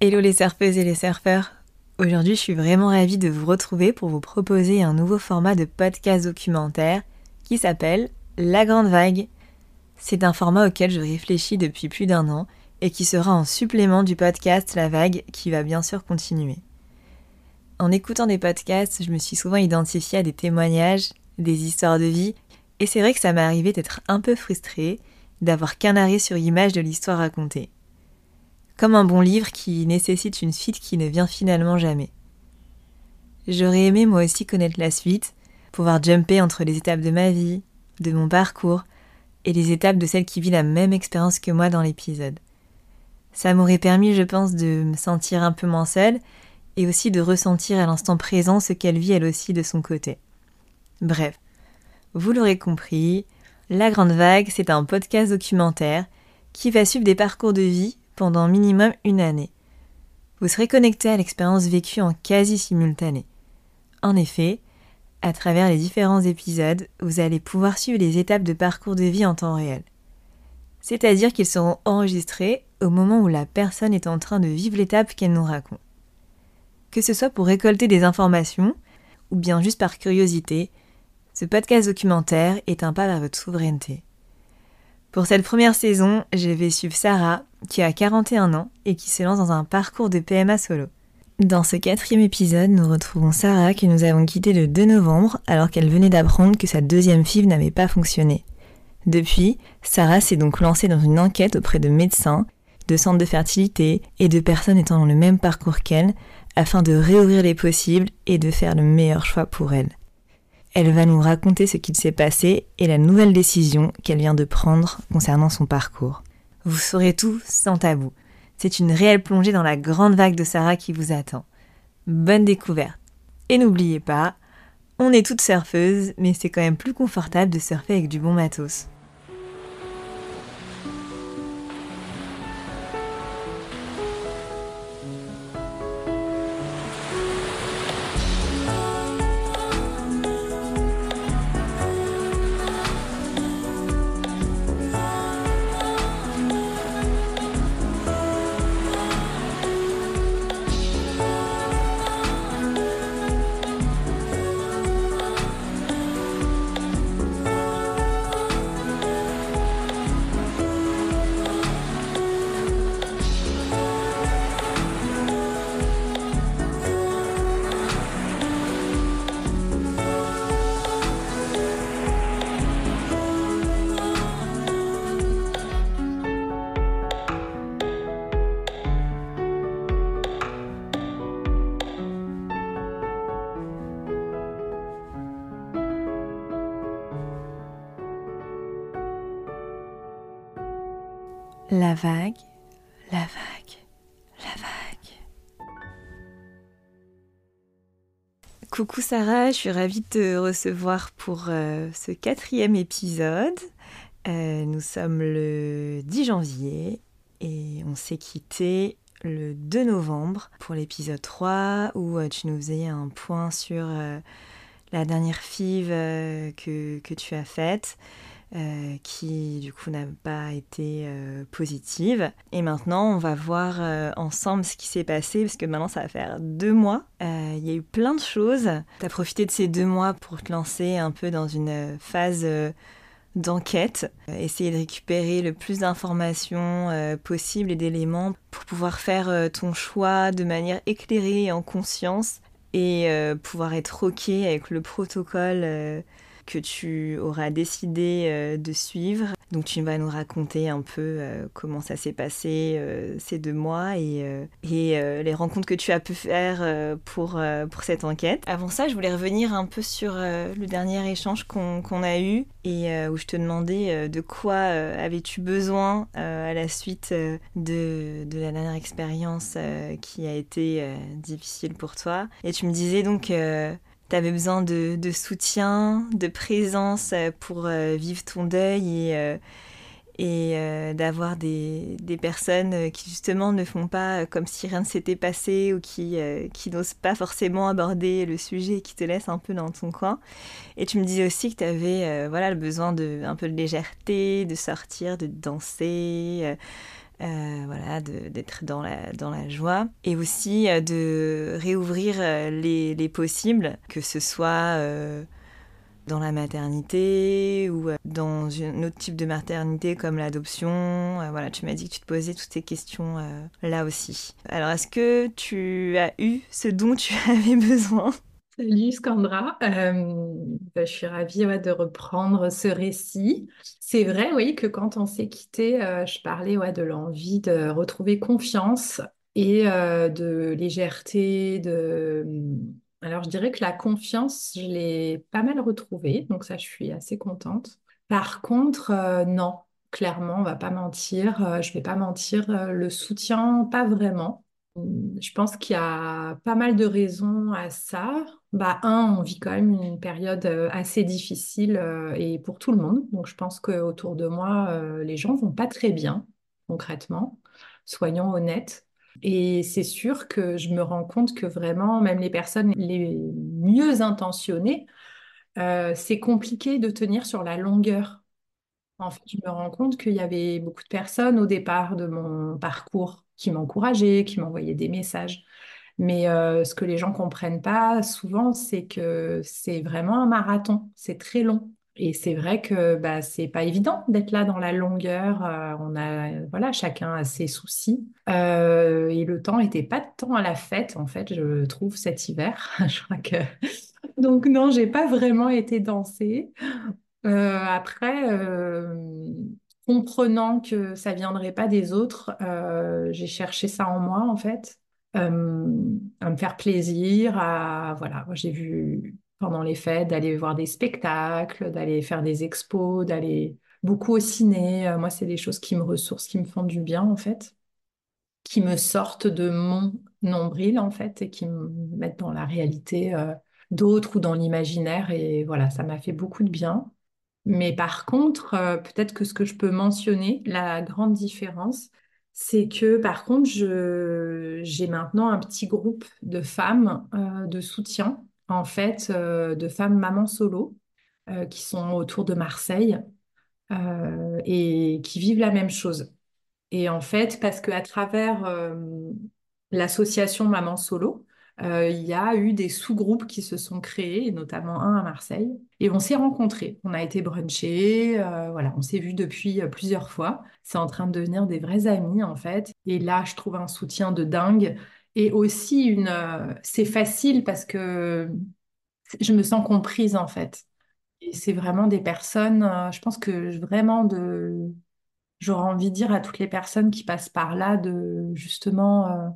Hello les surfeuses et les surfeurs. Aujourd'hui, je suis vraiment ravie de vous retrouver pour vous proposer un nouveau format de podcast documentaire qui s'appelle La Grande Vague. C'est un format auquel je réfléchis depuis plus d'un an et qui sera en supplément du podcast La Vague qui va bien sûr continuer. En écoutant des podcasts, je me suis souvent identifiée à des témoignages, des histoires de vie, et c'est vrai que ça m'est arrivé d'être un peu frustrée, d'avoir qu'un arrêt sur image de l'histoire racontée comme un bon livre qui nécessite une suite qui ne vient finalement jamais. J'aurais aimé moi aussi connaître la suite, pouvoir jumper entre les étapes de ma vie, de mon parcours, et les étapes de celle qui vit la même expérience que moi dans l'épisode. Ça m'aurait permis, je pense, de me sentir un peu moins seule, et aussi de ressentir à l'instant présent ce qu'elle vit elle aussi de son côté. Bref, vous l'aurez compris, La Grande Vague, c'est un podcast documentaire qui va suivre des parcours de vie pendant minimum une année. Vous serez connecté à l'expérience vécue en quasi simultané. En effet, à travers les différents épisodes, vous allez pouvoir suivre les étapes de parcours de vie en temps réel. C'est-à-dire qu'ils seront enregistrés au moment où la personne est en train de vivre l'étape qu'elle nous raconte. Que ce soit pour récolter des informations ou bien juste par curiosité, ce podcast documentaire est un pas vers votre souveraineté. Pour cette première saison, je vais suivre Sarah, qui a 41 ans et qui se lance dans un parcours de PMA solo. Dans ce quatrième épisode, nous retrouvons Sarah que nous avons quittée le 2 novembre alors qu'elle venait d'apprendre que sa deuxième FIV n'avait pas fonctionné. Depuis, Sarah s'est donc lancée dans une enquête auprès de médecins, de centres de fertilité et de personnes étant dans le même parcours qu'elle afin de réouvrir les possibles et de faire le meilleur choix pour elle. Elle va nous raconter ce qu'il s'est passé et la nouvelle décision qu'elle vient de prendre concernant son parcours. Vous saurez tout sans tabou. C'est une réelle plongée dans la grande vague de Sarah qui vous attend. Bonne découverte. Et n'oubliez pas, on est toutes surfeuses, mais c'est quand même plus confortable de surfer avec du bon matos. La vague, la vague, la vague. Coucou Sarah, je suis ravie de te recevoir pour euh, ce quatrième épisode. Euh, nous sommes le 10 janvier et on s'est quitté le 2 novembre pour l'épisode 3 où euh, tu nous faisais un point sur la dernière FIV que, que, tu as faite. Euh, qui du coup n'a pas été euh, positive. Et maintenant, on va voir euh, ensemble ce qui s'est passé, parce que maintenant, ça va faire deux mois. Il y a eu plein de choses. Tu as profité de ces deux mois pour te lancer un peu dans une phase d'enquête, essayer de récupérer le plus d'informations possibles et d'éléments pour pouvoir faire ton choix de manière éclairée et en conscience et pouvoir être OK avec le protocole que tu auras décidé euh, de suivre. Donc tu vas nous raconter un peu euh, comment ça s'est passé euh, ces deux mois et, les rencontres que tu as pu faire pour, pour cette enquête. Avant ça, je voulais revenir un peu sur le dernier échange qu'on a eu et où je te demandais de quoi avais-tu besoin à la suite de, de, la dernière expérience qui a été difficile pour toi. Et tu me disais donc tu avais besoin de, soutien, de présence euh, pour euh, vivre ton deuil et, euh, d'avoir des, des, personnes qui justement ne font pas comme si rien ne s'était passé ou qui, qui n'osent pas forcément aborder le sujet et qui te laissent un peu dans ton coin. Et tu me disais aussi que tu avais voilà, le besoin de un peu de légèreté, de sortir, de danser. Voilà, d'être dans la, dans la joie. Et aussi de réouvrir les, les, possibles, que ce soit dans la maternité ou dans un autre type de maternité comme l'adoption. Voilà, tu m'as dit que tu te posais toutes ces questions là aussi. Alors, est-ce que tu as eu ce dont tu avais besoin? Salut Scandra, euh, bah, je suis ravie de reprendre ce récit. C'est vrai, oui, que quand on s'est quitté, euh, je parlais de l'envie de retrouver confiance et euh, de légèreté. De... Alors je dirais que la confiance, je l'ai pas mal retrouvée, donc ça, je suis assez contente. Par contre, non, clairement, on va pas mentir, je vais pas mentir, le soutien, pas vraiment. Je pense qu'il y a pas mal de raisons à ça. Bah, un, on vit quand même une période euh, assez difficile euh, et pour tout le monde. Donc, je pense qu'autour de moi, euh, les gens vont pas très bien, concrètement. Soyons honnêtes. Et c'est sûr que je me rends compte que vraiment, même les personnes les mieux intentionnées, c'est compliqué de tenir sur la longueur. En fait, je me rends compte qu'il y avait beaucoup de personnes au départ de mon parcours qui m'encourageaient, qui m'envoyaient des messages. Mais euh, ce que les gens comprennent pas souvent, c'est que c'est vraiment un marathon, c'est très long. Et c'est vrai que bah, c'est pas évident d'être là dans la longueur. Euh, on a, voilà, chacun a ses soucis. Euh, et le temps était pas de temps à la fête, en fait, je trouve, cet hiver. je crois que. Donc, non, j'ai pas vraiment été danser. après, comprenant que ça viendrait pas des autres, j'ai cherché ça en moi, en fait. Euh, à me faire plaisir, à voilà, j'ai vu pendant les fêtes d'aller voir des spectacles, d'aller faire des expos, d'aller beaucoup au ciné. Euh, moi, c'est des choses qui me ressourcent, qui me font du bien en fait, qui me sortent de mon nombril en fait et qui me mettent dans la réalité euh, d'autres ou dans l'imaginaire. Et voilà, ça m'a fait beaucoup de bien. Mais par contre, peut-être que ce que je peux mentionner, la grande différence, c'est que par contre, j'ai maintenant un petit groupe de femmes euh, de soutien, en fait, euh, de femmes mamans solo, euh, qui sont autour de Marseille et qui vivent la même chose. Et en fait, parce qu'à travers l'association Maman Solo, euh, il y a eu des sous-groupes qui se sont créés, notamment un à Marseille, et on s'est rencontrés. On a été brunchés, euh, voilà, on s'est vus depuis euh, plusieurs fois. C'est en train de devenir des vrais amis en fait. Et là, je trouve un soutien de dingue et aussi une. c'est facile parce que je me sens comprise en fait. Et c'est vraiment des personnes. je pense que vraiment de. J'aurais envie de dire à toutes les personnes qui passent par là de justement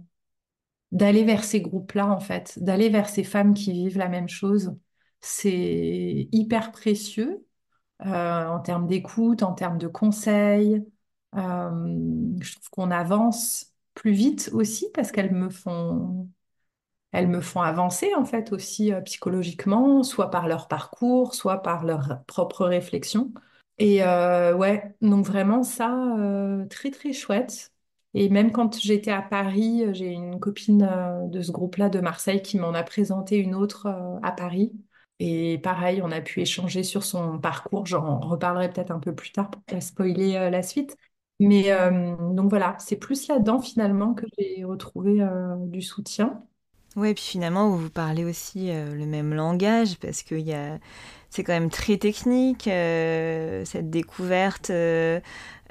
d'aller vers ces groupes-là, en fait, d'aller vers ces femmes qui vivent la même chose. C'est hyper précieux euh, en termes d'écoute, en termes de conseils. Euh, je trouve qu'on avance plus vite aussi parce qu'elles me font, elles me font avancer en fait aussi euh, psychologiquement, soit par leur parcours, soit par leur propre réflexion. Et ouais, donc vraiment ça, très très chouette. Et même quand j'étais à Paris, euh, j'ai une copine euh, de ce groupe-là de Marseille qui m'en a présenté une autre euh, à Paris. Et pareil, on a pu échanger sur son parcours. J'en reparlerai peut-être un peu plus tard pour pas spoiler la suite. Mais donc voilà, c'est plus là-dedans finalement que j'ai retrouvé du soutien. Oui, et puis finalement, vous parlez aussi le même langage parce que c'est quand même très technique, cette découverte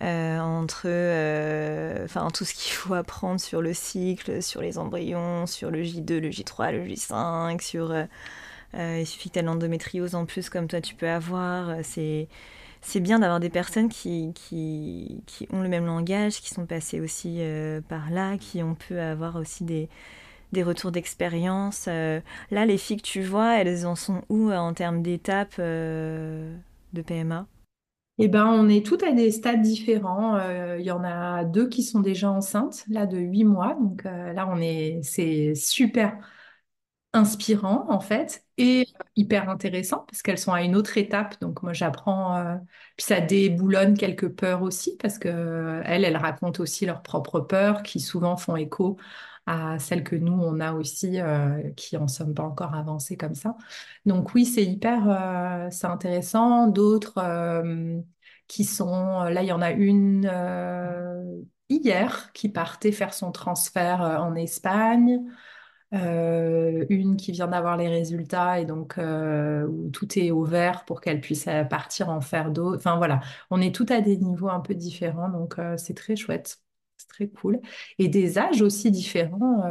entre euh, enfin tout ce qu'il faut apprendre sur le cycle, sur les embryons, sur le J2, le J3, le J5, sur euh, il suffit que tu l'endométriose en plus comme toi tu peux avoir. C'est c'est bien d'avoir des personnes qui, qui, qui, ont le même langage, qui sont passées aussi par là, qui ont pu avoir aussi des, des retours d'expérience. là, les filles que tu vois, elles en sont où en termes d'étapes de PMA eh ben, on est toutes à des stades différents. Euh, il y en a deux qui sont déjà enceintes, là, de huit mois. Donc euh, là, on est, c'est super inspirant, en fait, et hyper intéressant parce qu'elles sont à une autre étape. Donc moi, j'apprends, euh, puis ça déboulonne quelques peurs aussi parce que elles, elles racontent aussi leurs propres peurs qui souvent font écho à celles que nous, on a aussi, qui en sommes pas encore avancées comme ça. Donc oui, c'est hyper, c'est intéressant. D'autres qui sont, là, il y en a une hier qui partait faire son transfert en Espagne. une qui vient d'avoir les résultats et donc où tout est au vert pour qu'elle puisse partir en faire d'autres. Enfin voilà, on est tout à des niveaux un peu différents, donc c'est très chouette, c'est très cool. Et des âges aussi différents,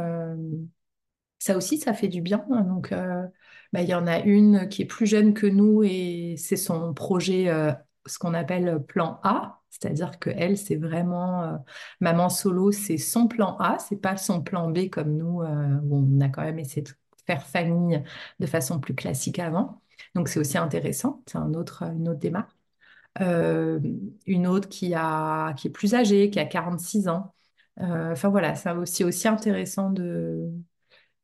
ça aussi, ça fait du bien. Donc, euh, bah, il y en a une qui est plus jeune que nous et c'est son projet, euh, ce qu'on appelle plan A. C'est-à-dire que elle, c'est vraiment euh, maman solo, c'est son plan A, c'est pas son plan B comme nous où on a quand même essayé de faire famille de façon plus classique avant. Donc c'est aussi intéressant, c'est un autre, une autre démarche. Une autre qui a, qui est plus âgée, qui a 46 ans. Enfin voilà, c'est aussi, aussi intéressant de,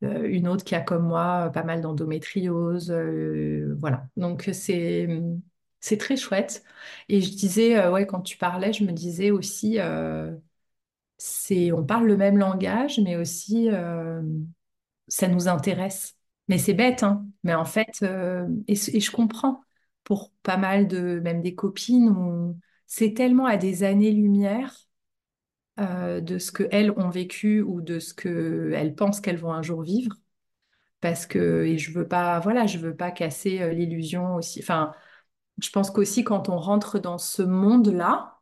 euh, une autre qui a comme moi pas mal d'endométriose. Euh, voilà. Donc c'est c'est très chouette. Et je disais, euh, ouais, quand tu parlais, je me disais aussi, c'est on parle le même langage, mais aussi ça nous intéresse. Mais c'est bête, hein. Mais en fait, et, et, je comprends pour pas mal de même des copines, c'est tellement à des années-lumière euh, de ce qu'elles ont vécu ou de ce qu'elles pensent qu'elles vont un jour vivre. Parce que, et je veux pas, voilà, je veux pas casser euh, l'illusion aussi. Enfin, je pense qu'aussi quand on rentre dans ce monde-là,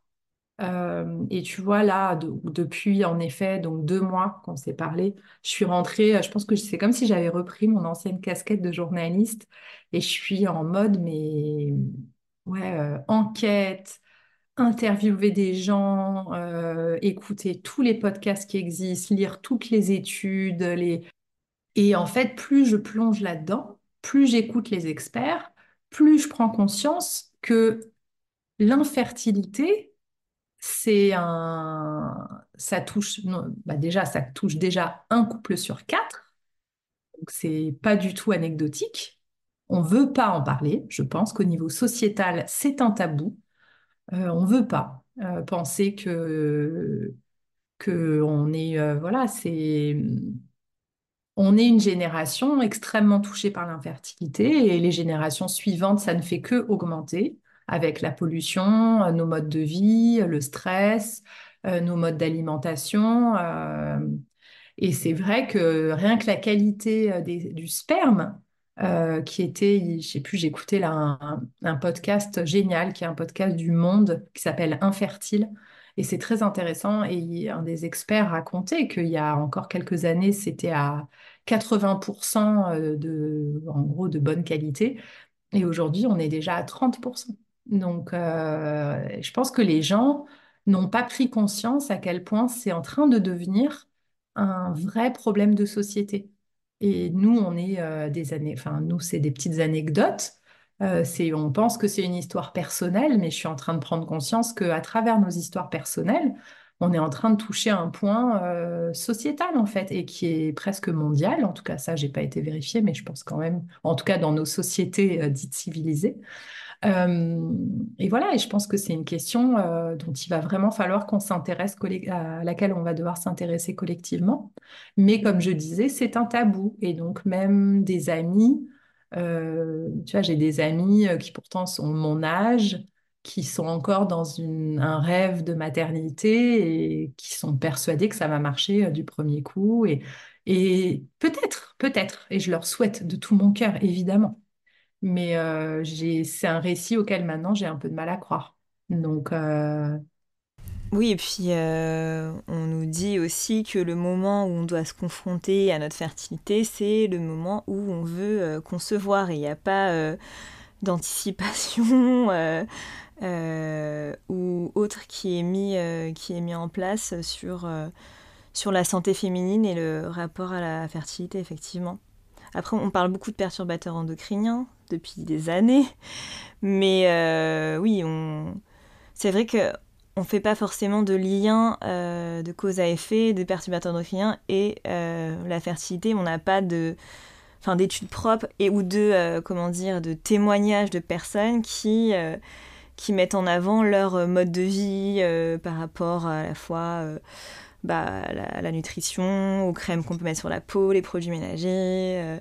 euh, et tu vois là, depuis en effet donc deux mois qu'on s'est parlé, je suis rentrée. Je pense que c'est comme si j'avais repris mon ancienne casquette de journaliste et je suis en mode mais ouais enquête, interviewer des gens, euh, écouter tous les podcasts qui existent, lire toutes les études, et en fait, plus je plonge là-dedans, plus j'écoute les experts, plus je prends conscience que l'infertilité, c'est un, ça touche, bah déjà, ça touche déjà un couple sur quatre, donc c'est pas du tout anecdotique. On veut pas en parler. Je pense qu'au niveau sociétal, c'est un tabou. Euh, on veut pas euh, penser que que on est euh, voilà c'est on est une génération extrêmement touchée par l'infertilité et les générations suivantes ça ne fait que augmenter avec la pollution, nos modes de vie, le stress, nos modes d'alimentation. et c'est vrai que rien que la qualité du sperme euh, qui était, je sais plus, j'écoutais un, podcast génial, qui est un podcast du Monde, qui s'appelle Infertile. Et c'est très intéressant. Et un des experts racontait qu'il y a encore quelques années, c'était à 80% euh, de, en gros, de bonne qualité. Et aujourd'hui, on est déjà à 30%. Donc, euh, je pense que les gens n'ont pas pris conscience à quel point c'est en train de devenir un vrai problème de société. Et nous, on est euh, des années, enfin, nous, c'est des petites anecdotes. Euh, on pense que c'est une histoire personnelle, mais je suis en train de prendre conscience qu'à travers nos histoires personnelles, on est en train de toucher un point sociétal, en fait, et qui est presque mondial. En tout cas, ça, j'ai pas été vérifié, mais je pense quand même, en tout cas, dans nos sociétés dites civilisées. Euh, et voilà, et je pense que c'est une question euh, dont il va vraiment falloir qu'on s'intéresse, à laquelle on va devoir s'intéresser collectivement. Mais comme je disais, c'est un tabou. Et donc même des amis, euh, tu vois, j'ai des amis qui pourtant sont mon âge, qui sont encore dans un rêve de maternité et qui sont persuadés que ça va marcher du premier coup. Et, et peut-être, peut-être, et je leur souhaite de tout mon cœur, évidemment. Mais euh, c'est un récit auquel maintenant j'ai un peu de mal à croire. Donc. Euh, oui, et puis euh, on nous dit aussi que le moment où on doit se confronter à notre fertilité, c'est le moment où on veut concevoir. Il n'y a pas d'anticipation ou autre qui est, mis, qui est mis en place sur, sur la santé féminine et le rapport à la fertilité, effectivement. Après, on parle beaucoup de perturbateurs endocriniens depuis des années, mais euh, oui, on... c'est vrai que on fait pas forcément de lien euh, de cause à effet de perturbateurs endocriniens et euh, la fertilité. On n'a pas de, enfin, d'études propres et ou de, comment dire, de témoignages de personnes qui qui mettent en avant leur mode de vie par rapport à la fois bah, la, nutrition, aux crèmes qu'on peut mettre sur la peau, les produits ménagers,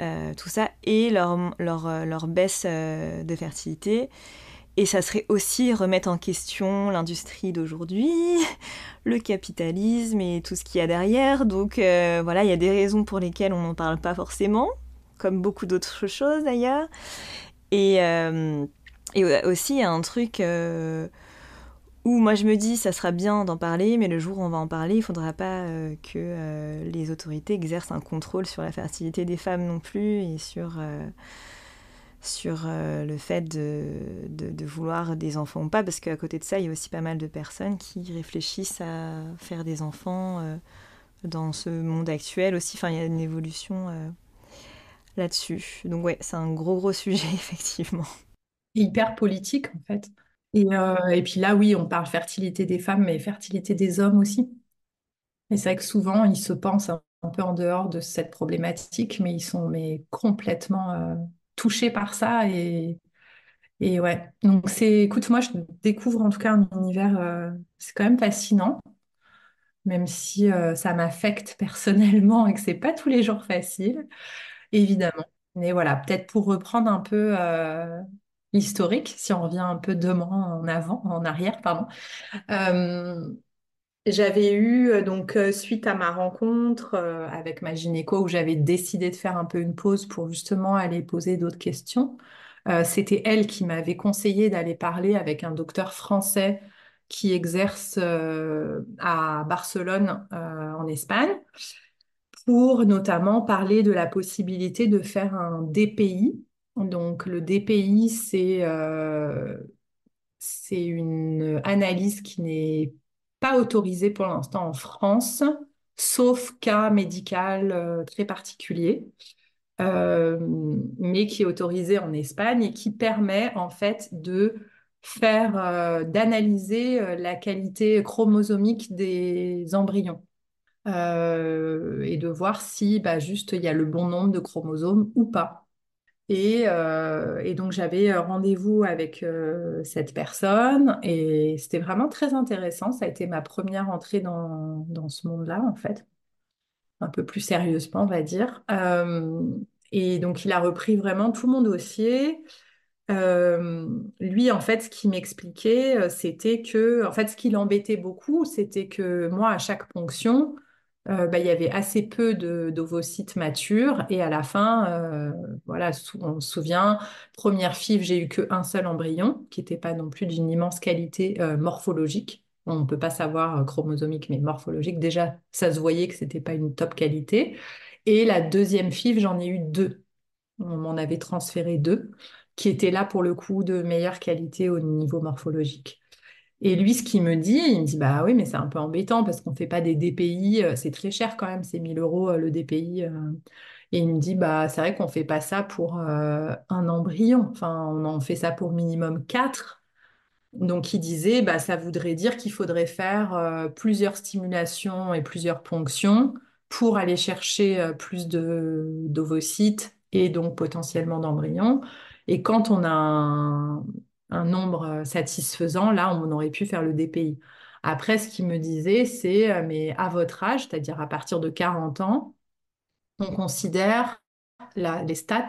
euh, tout ça, et leur, leur, euh, leur baisse de fertilité. Et ça serait aussi remettre en question l'industrie d'aujourd'hui, le capitalisme et tout ce qu'il y a derrière. Donc euh, voilà, il y a des raisons pour lesquelles on n'en parle pas forcément, comme beaucoup d'autres choses d'ailleurs. Et, euh, et aussi, il y a un truc euh, où moi je me dis, ça sera bien d'en parler, mais le jour où on va en parler, il faudra pas que les autorités exercent un contrôle sur la fertilité des femmes non plus et sur sur euh, le fait de, de, vouloir des enfants ou pas, parce qu'à côté de ça, il y a aussi pas mal de personnes qui réfléchissent à faire des enfants euh, dans ce monde actuel aussi. Enfin, il y a une évolution euh, là-dessus. Donc ouais, c'est un gros gros sujet, effectivement. Hyper politique, en fait. Et, et, puis là, oui, on parle fertilité des femmes, mais fertilité des hommes aussi. Et c'est vrai que souvent, ils se pensent un, peu en dehors de cette problématique, mais ils sont mais complètement touchée par ça et, et ouais. Donc c'est, écoute, moi je découvre en tout cas un univers, euh, c'est quand même fascinant, même si euh, ça m'affecte personnellement et que c'est pas tous les jours facile, évidemment. Mais voilà, peut-être pour reprendre un peu euh, l'historique, si on revient un peu deux mois en avant, en arrière, pardon. J'avais eu, euh, donc, euh, suite à ma rencontre euh, avec ma gynéco, où j'avais décidé de faire un peu une pause pour justement aller poser d'autres questions, c'était elle qui m'avait conseillé d'aller parler avec un docteur français qui exerce à Barcelone, en Espagne, pour notamment parler de la possibilité de faire un DPI. Donc, le DPI, c'est c'est une analyse qui n'est pas autorisé pour l'instant en France, sauf cas médical euh, très particulier, euh, mais qui est autorisé en Espagne et qui permet en fait de faire, euh, d'analyser la qualité chromosomique des embryons. et de voir si bah, juste il y a le bon nombre de chromosomes ou pas. Euh, et, donc j'avais euh, rendez-vous avec euh, cette personne et c'était vraiment très intéressant. Ça a été ma première entrée dans, dans ce monde-là, en fait, un peu plus sérieusement, on va dire. et donc il a repris vraiment tout mon dossier. lui, en fait, ce qu'il m'expliquait, c'était que, en fait, ce qui l'embêtait beaucoup, c'était que moi, à chaque ponction, euh, bah, il y avait assez peu d'ovocytes matures et à la fin, euh, voilà, on se souvient, première FIV, j'ai eu qu'un seul embryon qui n'était pas non plus d'une immense qualité euh, morphologique. On ne peut pas savoir chromosomique, mais morphologique. Déjà, ça se voyait que ce n'était pas une top qualité. Et la deuxième FIV, j'en ai eu deux. On m'en avait transféré deux, qui étaient là pour le coup de meilleure qualité au niveau morphologique. Et lui, ce qu'il me dit, il me dit, bah oui, mais c'est un peu embêtant parce qu'on ne fait pas des DPI, euh, c'est très cher quand même, c'est 1000 euros euh, le DPI. Euh. Et il me dit, bah c'est vrai qu'on ne fait pas ça pour un embryon, enfin, on en fait ça pour minimum 4. Donc il disait, bah ça voudrait dire qu'il faudrait faire plusieurs stimulations et plusieurs ponctions pour aller chercher plus d'ovocytes et donc potentiellement d'embryons. Et quand on a un, un nombre euh, satisfaisant, là, on aurait pu faire le DPI. Après, ce qu'il me disait, c'est, euh, mais à votre âge, c'est-à-dire à partir de 40 ans, on considère les stats,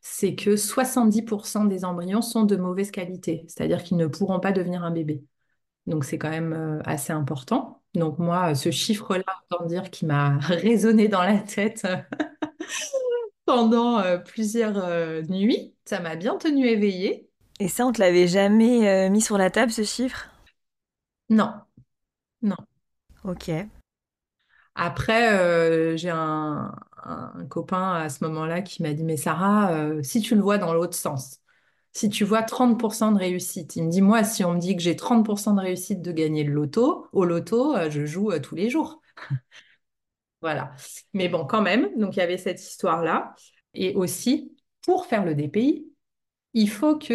c'est que 70% des embryons sont de mauvaise qualité, c'est-à-dire qu'ils ne pourront pas devenir un bébé. Donc c'est quand même euh, assez important. Donc moi, ce chiffre-là, autant dire qu'il m'a résonné dans la tête pendant plusieurs nuits. Ça m'a bien tenu éveillée. Et ça, on te l'avait jamais euh, mis sur la table, ce chiffre? Non, non. Ok. Après, euh, j'ai un, copain à ce moment-là qui m'a dit, mais Sarah, euh, si tu le vois dans l'autre sens, si tu vois 30% de réussite, il me dit, moi, si on me dit que j'ai 30% de réussite de gagner le loto, au loto, je joue tous les jours. Voilà. Mais bon, quand même, donc il y avait cette histoire-là. Et aussi, pour faire le DPI, il faut que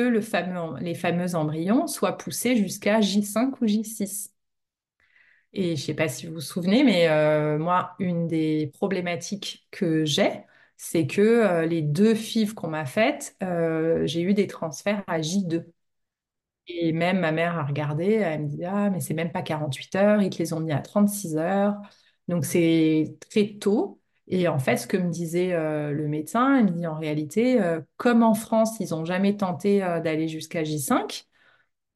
les fameux embryons soient poussés jusqu'à J5 ou J6. Et je ne sais pas si vous vous souvenez, mais euh, moi, une des problématiques que j'ai, c'est que euh, les deux FIV qu'on m'a faites, euh, j'ai eu des transferts à J2. Et même ma mère a regardé, elle me dit, ah, mais c'est même pas 48 heures, ils te les ont mis à 36 heures. Donc c'est très tôt. Et en fait, ce que me disait euh, le médecin, il me dit en réalité, euh, comme en France, ils n'ont jamais tenté euh, d'aller jusqu'à J5,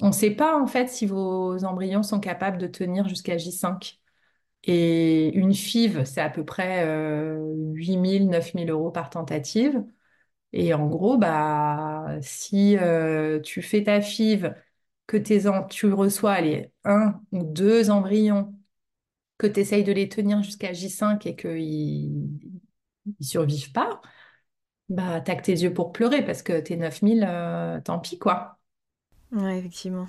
On ne sait pas en fait si vos embryons sont capables de tenir jusqu'à J5. Et une FIV, c'est à peu près euh, 8 000, 9 000 euros par tentative. Et en gros, bah, si tu fais ta FIV, que tu reçois allez, un ou deux embryons, que tu essayes de les tenir jusqu'à J5 et qu'ils ne survivent pas, bah, t'as que tes yeux pour pleurer parce que tes 9000, euh, tant pis, quoi. Ouais, effectivement.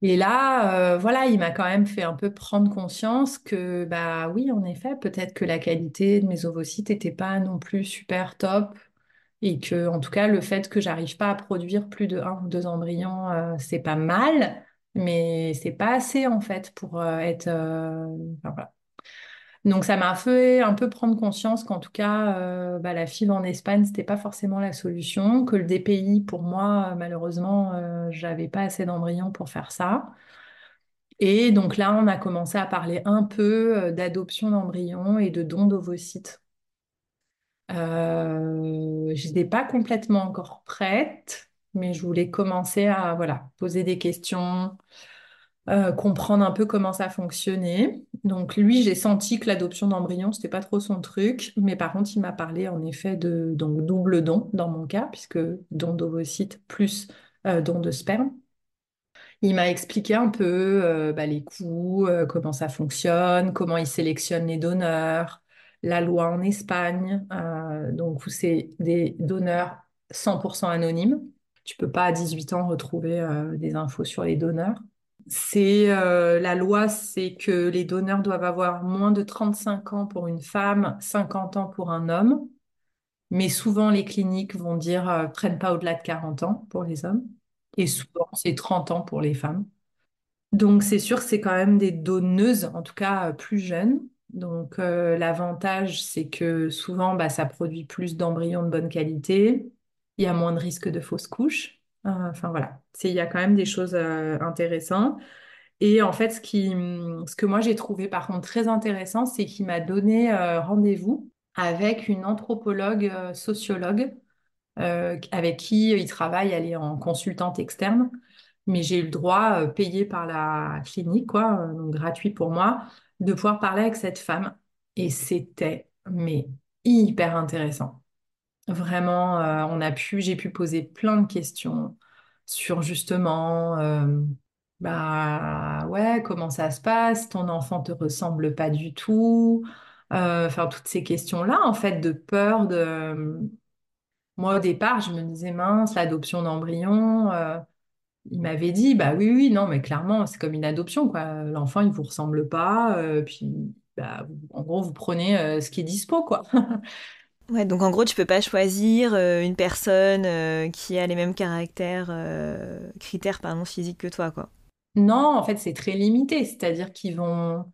Et là, euh, voilà, il m'a quand même fait un peu prendre conscience que, bah oui, en effet, peut-être que la qualité de mes ovocytes n'était pas non plus super top et que, en tout cas, le fait que j'arrive pas à produire plus de un ou deux embryons, euh, c'est pas mal, mais c'est pas assez en fait pour euh, être. euh. Donc ça m'a fait un peu prendre conscience qu'en tout cas, euh, bah, la FIV en Espagne, c'était pas forcément la solution, que le DPI, pour moi, malheureusement, euh, j'avais pas assez d'embryons pour faire ça. Et donc là, on a commencé à parler un peu d'adoption d'embryons et de don d'ovocytes. Je n'étais pas complètement encore prête, mais je voulais commencer à voilà, poser des questions, euh, comprendre un peu comment ça fonctionnait. Donc lui, j'ai senti que l'adoption d'embryons, c'était pas trop son truc, mais par contre, il m'a parlé en effet de donc double don dans mon cas, puisque don d'ovocytes plus euh, don de sperme. Il m'a expliqué un peu euh, bah, les coûts, comment ça fonctionne, comment ils sélectionnent les donneurs, la loi en Espagne, donc où c'est des donneurs 100% anonymes. Tu peux pas à 18 ans retrouver euh, des infos sur les donneurs. C'est euh, la loi, c'est que les donneurs doivent avoir moins de 35 ans pour une femme, 50 ans pour un homme. Mais souvent, les cliniques vont dire euh, prennent pas au-delà de 40 ans pour les hommes. Et souvent, c'est 30 ans pour les femmes. Donc, c'est sûr que c'est quand même des donneuses, en tout cas euh, plus jeunes. Donc, l'avantage, c'est que souvent, bah, ça produit plus d'embryons de bonne qualité. Il y a moins de risques de fausses couches. Euh, Enfin, voilà. Il y a quand même des choses euh, intéressantes. Et en fait, ce qui, ce que moi j'ai trouvé par contre très intéressant, c'est qu'il m'a donné euh, rendez-vous avec une anthropologue sociologue avec qui il travaille, elle est en consultante externe, mais j'ai eu le droit, payé par la clinique, quoi, donc gratuit pour moi, de pouvoir parler avec cette femme. Et c'était, mais hyper intéressant. Vraiment, euh, on a pu, j'ai pu poser plein de questions sur justement, euh, bah ouais, comment ça se passe, ton enfant te ressemble pas du tout, euh, enfin toutes ces questions-là, en fait, de peur de moi, au départ, je me disais, mince, l'adoption d'embryon, il m'avait dit, bah oui, oui, non, mais clairement, c'est comme une adoption, quoi. L'enfant, il vous ressemble pas, puis, bah, en gros, vous prenez ce qui est dispo, quoi. Donc en gros, tu peux pas choisir euh, une personne euh, qui a les mêmes euh, critères, physiques que toi, quoi. Non, en fait, c'est très limité, c'est-à-dire qu'ils vont,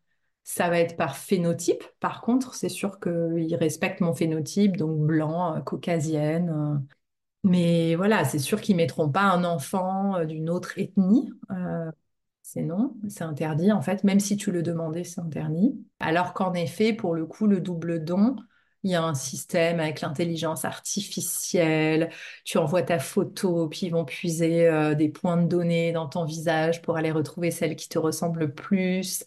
ça va être par phénotype. Par contre, c'est sûr qu'ils respectent mon phénotype, donc blanc, caucasienne. Mais voilà, c'est sûr qu'ils mettront pas un enfant d'une autre ethnie. C'est non, c'est interdit en fait, même si tu le demandais, c'est interdit. Alors qu'en effet, pour le coup, le double don, il y a un système avec l'intelligence artificielle, tu envoies ta photo, puis ils vont puiser euh, des points de données dans ton visage pour aller retrouver celle qui te ressemble le plus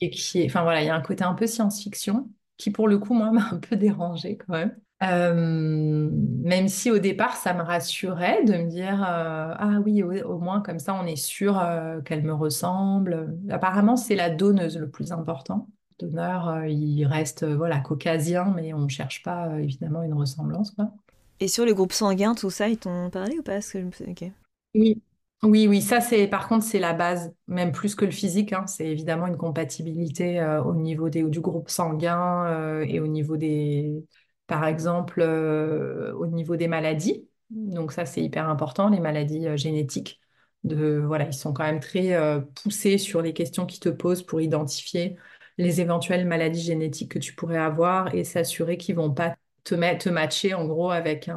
et qui. Enfin voilà, il y a un côté un peu science-fiction qui pour le coup, moi, m'a un peu dérangée quand même. Euh, même si au départ, ça me rassurait de me dire euh, Ah oui, au, moins comme ça, on est sûr qu'elle me ressemble. Apparemment, c'est la donneuse le plus important. Donneur, il reste voilà, caucasien, mais on ne cherche pas euh, évidemment une ressemblance, quoi. Et sur le groupe sanguin, tout ça, ils t'ont parlé ou pas? Que je. Oui, oui, oui, ça c'est par contre c'est la base, même plus que le physique, hein. c'est évidemment une compatibilité euh, au niveau des, du groupe sanguin euh, et au niveau des, par exemple, euh, au niveau des maladies. Donc ça c'est hyper important, les maladies génétiques. De, voilà, ils sont quand même très poussés sur les questions qu'ils te posent pour identifier les éventuelles maladies génétiques que tu pourrais avoir et s'assurer qu'ils vont pas te, matcher en gros avec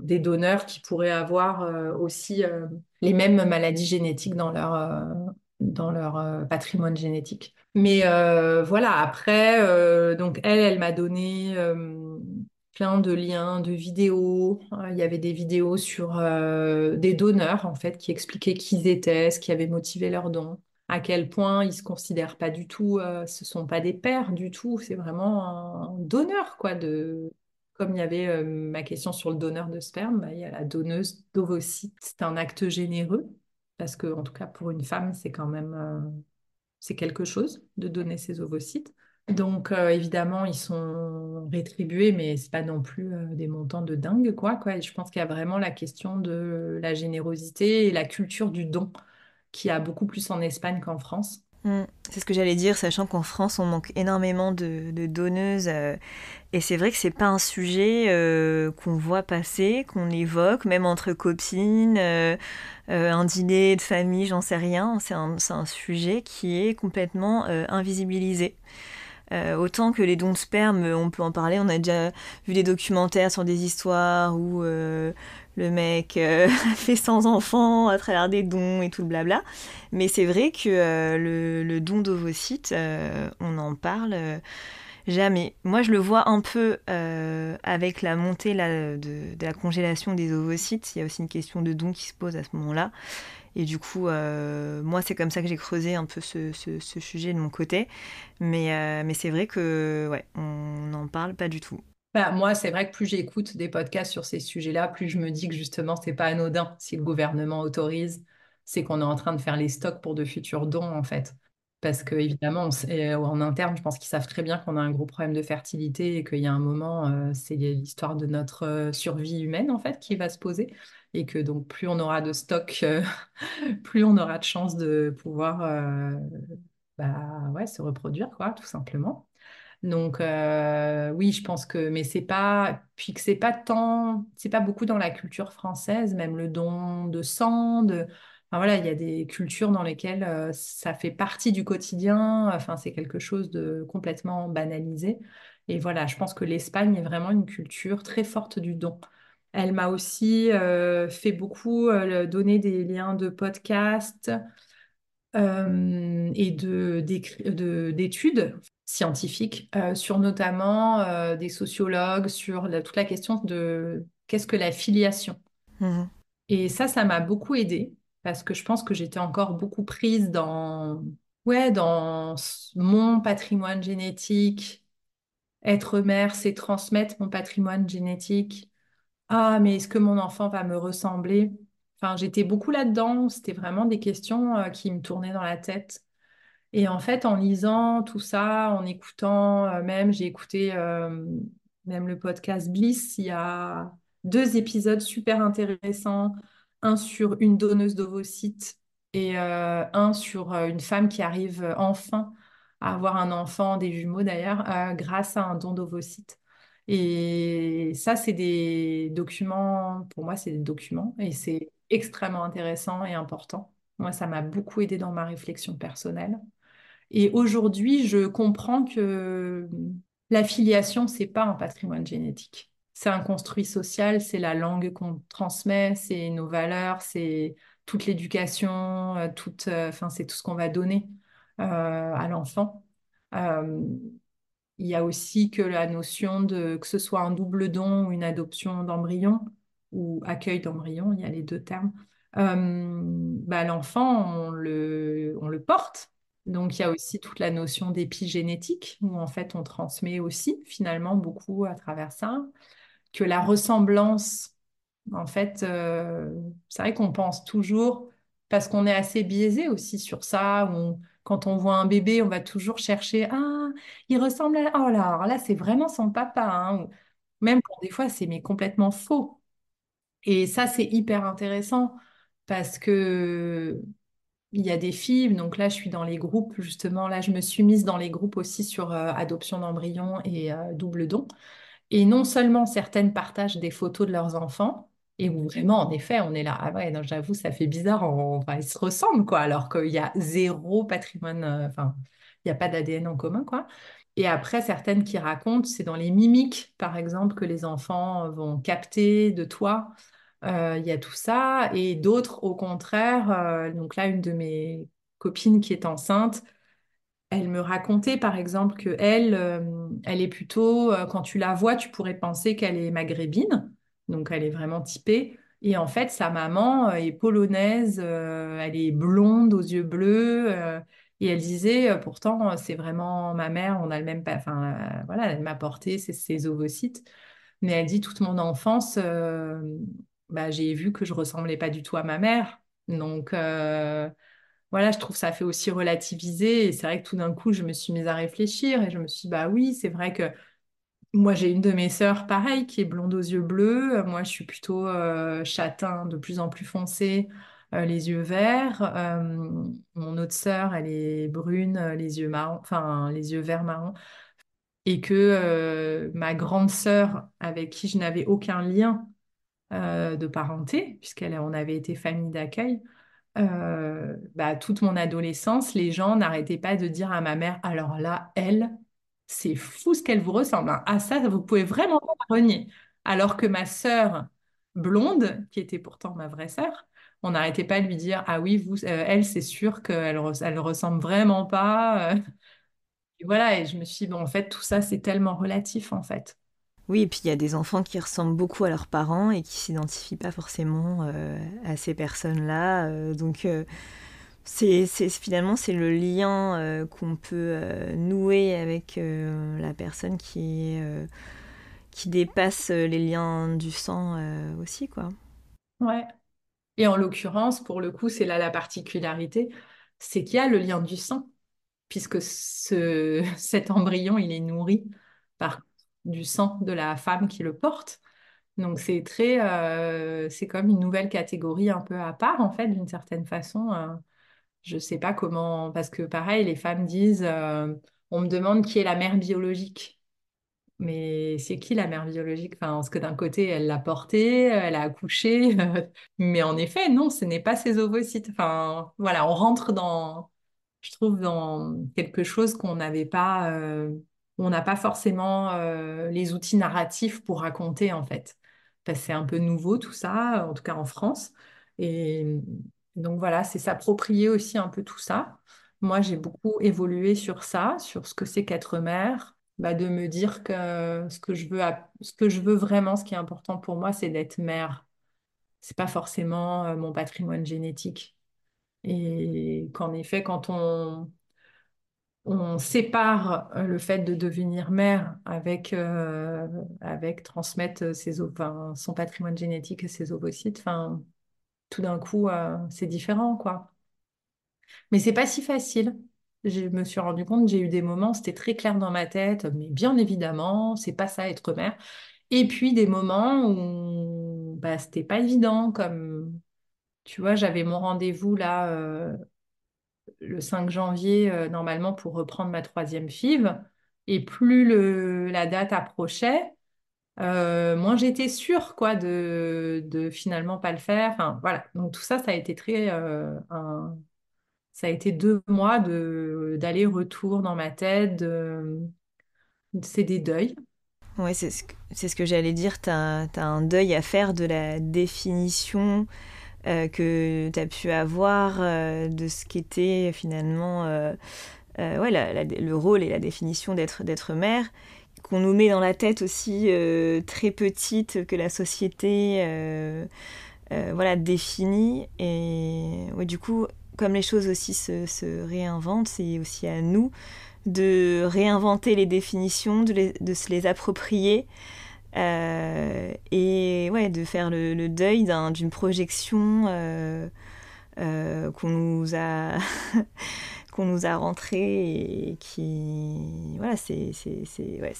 des donneurs qui pourraient avoir euh, aussi euh, les mêmes maladies génétiques dans leur, euh, dans leur patrimoine génétique. Mais voilà, après, donc elle, elle m'a donné plein de liens, de vidéos. Il y avait des vidéos sur des donneurs, en fait, qui expliquaient qui ils étaient, ce qui avait motivé leur don, à quel point ils se considèrent pas du tout, euh, ce sont pas des pères du tout, c'est vraiment un donneur, quoi, de... Comme il y avait euh, ma question sur le donneur de sperme, bah, il y a la donneuse d'ovocytes. C'est un acte généreux, parce que, en tout cas, pour une femme, c'est quand même, euh, c'est quelque chose de donner ses ovocytes. Donc, euh, évidemment, ils sont rétribués, mais c'est pas non plus des montants de dingue, quoi, quoi. Je pense qu'il y a vraiment la question de la générosité et la culture du don, qui a beaucoup plus en Espagne qu'en France. Mm. C'est ce que j'allais dire, sachant qu'en France, on manque énormément de, donneuses. euh, et c'est vrai que c'est pas un sujet euh, qu'on voit passer, qu'on évoque, même entre copines, euh, un dîner de famille, j'en sais rien. C'est un, sujet qui est complètement invisibilisé. Autant que les dons de sperme, on peut en parler. On a déjà vu des documentaires sur des histoires où le mec euh, fait sans enfants à travers des dons et tout le blabla. Mais c'est vrai que euh, le, don d'ovocytes, euh, on en parle jamais. Moi, je le vois un peu avec la montée de, la congélation des ovocytes. Il y a aussi une question de don qui se pose à ce moment-là. Et du coup, moi, c'est comme ça que j'ai creusé un peu ce, sujet de mon côté. Mais, c'est vrai que, on n'en parle pas du tout. Bah, moi, c'est vrai que plus j'écoute des podcasts sur ces sujets-là, plus je me dis que justement, c'est pas anodin. Si le gouvernement autorise, c'est qu'on est en train de faire les stocks pour de futurs dons, en fait. Parce que, évidemment, euh, en interne, je pense qu'ils savent très bien qu'on a un gros problème de fertilité et qu'il y a un moment, euh, c'est l'histoire de notre euh, survie humaine, en fait, qui va se poser. Et que donc, plus on aura de stocks, plus on aura de chances de pouvoir bah, ouais, se reproduire, quoi, tout simplement. Donc euh, oui, je pense que, mais c'est pas, puis que c'est pas tant, c'est pas beaucoup dans la culture française, même le don de sang, de, enfin voilà, il y a des cultures dans lesquelles euh, ça fait partie du quotidien, enfin c'est quelque chose de complètement banalisé. Et voilà, je pense que l'Espagne est vraiment une culture très forte du don. Elle m'a aussi euh, fait beaucoup donner des liens de podcasts et de- d'études scientifiques euh, sur notamment euh, des sociologues, sur la- toute la question de qu'est-ce que la filiation. Mhm. Et ça, ça m'a beaucoup aidée parce que je pense que j'étais encore beaucoup prise dans, ouais, dans mon patrimoine génétique. Être mère, c'est transmettre mon patrimoine génétique. Ah, mais est-ce que mon enfant va me ressembler? Enfin, j'étais beaucoup là-dedans. C'était vraiment des questions euh, qui me tournaient dans la tête. Et en fait, en lisant tout ça, en écoutant, euh, même, j'ai écouté euh, même le podcast Bliss, il y a deux épisodes super intéressants, un sur une donneuse d'ovocytes et euh, un sur une femme qui arrive enfin à avoir un enfant, des jumeaux d'ailleurs, grâce à un don d'ovocytes. Et ça, c'est des documents, pour moi, c'est des documents et c'est extrêmement intéressant et important. Moi, ça m'a beaucoup aidé dans ma réflexion personnelle. Et aujourd'hui, je comprends que la filiation, c'est pas un patrimoine génétique. C'est un construit social, c'est la langue qu'on transmet, c'est nos valeurs, c'est toute l'éducation, euh, euh, enfin, c'est tout ce qu'on va donner euh, à l'enfant. Il y a aussi que la notion de que ce soit un double don ou une adoption d'embryon ou accueil d'embryon, il y a les deux termes. Bah, l'enfant, on le, on le porte. Donc il y a aussi toute la notion d'épigénétique où en fait on transmet aussi finalement beaucoup à travers ça. Que la ressemblance, en fait, euh, c'est vrai qu'on pense toujours parce qu'on est assez biaisé aussi sur ça. on- quand on voit un bébé, on va toujours chercher ah il ressemble à... Oh là, là, c'est vraiment son papa. hein. Même quand des fois, c'est mais complètement faux. Et ça, c'est hyper intéressant parce que il y a des filles. Donc là, je suis dans les groupes, justement. Là, je me suis mise dans les groupes aussi sur euh, adoption d'embryons et euh, double don. Et non seulement certaines partagent des photos de leurs enfants, et où vraiment, en effet, on est là, ah ouais, non, j'avoue, ça fait bizarre, on- enfin, ils se ressemblent, quoi, alors qu'il y a zéro patrimoine, euh, enfin, il n'y a pas d'ADN en commun, quoi. Et après, certaines qui racontent, c'est dans les mimiques, par exemple, que les enfants vont capter de toi. Euh, Il y a tout ça. Et d'autres, au contraire, euh, donc là, une de mes copines qui est enceinte, elle me racontait par exemple que elle, euh, elle est plutôt, quand tu la vois, tu pourrais penser qu'elle est maghrébine, donc elle est vraiment typée. Et en fait, sa maman est polonaise, elle est blonde aux yeux bleus. et elle disait, pourtant, c'est vraiment ma mère, on a le même, enfin, voilà, elle m'a porté ses, ses ovocytes. Mais elle dit, toute mon enfance, bah, j'ai vu que je ressemblais pas du tout à ma mère. Donc, euh, voilà, je trouve ça fait aussi relativiser. Et c'est vrai que tout d'un coup, je me suis mise à réfléchir et je me suis dit, bah oui, c'est vrai que moi, j'ai une de mes sœurs, pareil, qui est blonde aux yeux bleus. Moi, je suis plutôt euh, châtain, de plus en plus foncé, euh, les yeux verts. Mon autre sœur, elle est brune, les yeux marrons, enfin, les yeux verts marrons. Et que ma grande sœur, avec qui je n'avais aucun lien euh, de parenté, puisqu'elle, on avait été famille d'accueil, euh, bah, toute mon adolescence, les gens n'arrêtaient pas de dire à ma mère, alors là, elle, c'est fou ce qu'elle vous ressemble. hein. Ah ça, vous pouvez vraiment pas renier. Alors que ma sœur blonde, qui était pourtant ma vraie sœur, on n'arrêtait pas de lui dire, ah oui, vous, euh, elle, c'est sûr qu'elle res- elle ressemble vraiment pas. Et voilà, et je me suis dit, bon, en fait, tout ça, c'est tellement relatif, en fait. Oui, et puis il y a des enfants qui ressemblent beaucoup à leurs parents et qui s'identifient pas forcément euh, à ces personnes-là. euh, donc euh, c'est, finalement c'est le lien qu'on peut nouer avec la personne qui dépasse les liens du sang aussi, quoi. Ouais. Et en l'occurrence, pour le coup, c'est là la particularité, c'est qu'il y a le lien du sang. puisque ce, cet embryon, il est nourri par du sang de la femme qui le porte. Donc c'est très, euh, c'est comme une nouvelle catégorie un peu à part, en fait, d'une certaine façon. Euh, je sais pas comment, parce que pareil, les femmes disent, euh, on me demande qui est la mère biologique. Mais c'est qui la mère biologique? Enfin, parce que d'un côté, elle l'a porté, elle a accouché, mais en effet, non, ce n'est pas ses ovocytes. Enfin, voilà, on rentre dans, je trouve, dans quelque chose qu'on n'avait pas, on n'a pas forcément euh, les outils narratifs pour raconter, en fait. Parce c'est un peu nouveau tout ça, en tout cas en France. Et donc voilà, c'est s'approprier aussi un peu tout ça. Moi, j'ai beaucoup évolué sur ça, sur ce que c'est qu'être mère, bah, de me dire que ce que je veux, ce que je veux vraiment, ce qui est important pour moi, c'est d'être mère. C'est pas forcément euh, mon patrimoine génétique. Et qu'en effet, quand on, on sépare euh, le fait de devenir mère avec, euh, avec transmettre ses, enfin, son patrimoine génétique et ses ovocytes, enfin, tout d'un coup, euh, c'est différent, quoi. Mais c'est pas si facile. Je me suis rendu compte, j'ai eu des moments, c'était très clair dans ma tête, mais bien évidemment, c'est pas ça être mère. Et puis des moments où bah, c'était pas évident, comme tu vois, j'avais mon rendez-vous là le 5 janvier, euh, normalement, pour reprendre ma troisième FIV. Et plus le, la date approchait, euh, moins j'étais sûre quoi, de, de finalement pas le faire. Enfin, voilà. Donc tout ça, ça a été très, euh, ça a été deux mois de, d'aller-retour dans ma tête. C'est des deuils. Ouais, c'est ce que, c'est ce que j'allais dire. Tu as, un deuil à faire de la définition euh, que tu as pu avoir euh, de ce qu'était finalement euh, ouais, le rôle et la définition d'être, mère, qu'on nous met dans la tête aussi très petite, que la société voilà, définit. Et ouais, du coup, comme les choses aussi se, réinventent, c'est aussi à nous de réinventer les définitions, de, de se les approprier euh, et ouais, de faire le, deuil d'un- d'une projection euh, euh, qu'on nous a qu'on nous a rentré et qui voilà c'est ouais,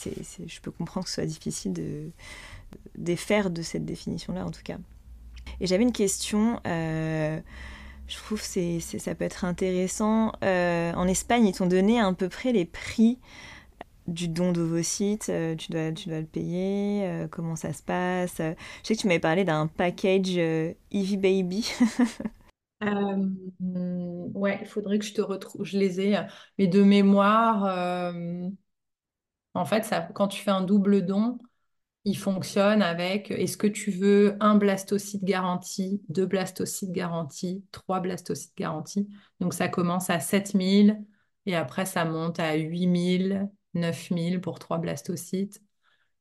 je peux comprendre que ce soit difficile de défaire de cette définition là en tout cas. Et j'avais une question je trouve que ça peut être intéressant. En Espagne ils t'ont donné à peu près les prix du don d'ovocytes, euh, tu, dois, tu dois le payer, euh, comment ça se passe. Euh, Je sais que tu m'avais parlé d'un package euh, Eevee Baby. Ouais, il faudrait que je te retrouve, je les ai, mais de mémoire, en fait, ça, quand tu fais un double don, il fonctionne avec est-ce que tu veux un blastocyte garanti, deux blastocytes garantis, trois blastocytes garantis? Donc ça commence à 7000 Et après, ça monte à 8000, 9000 pour trois blastocytes.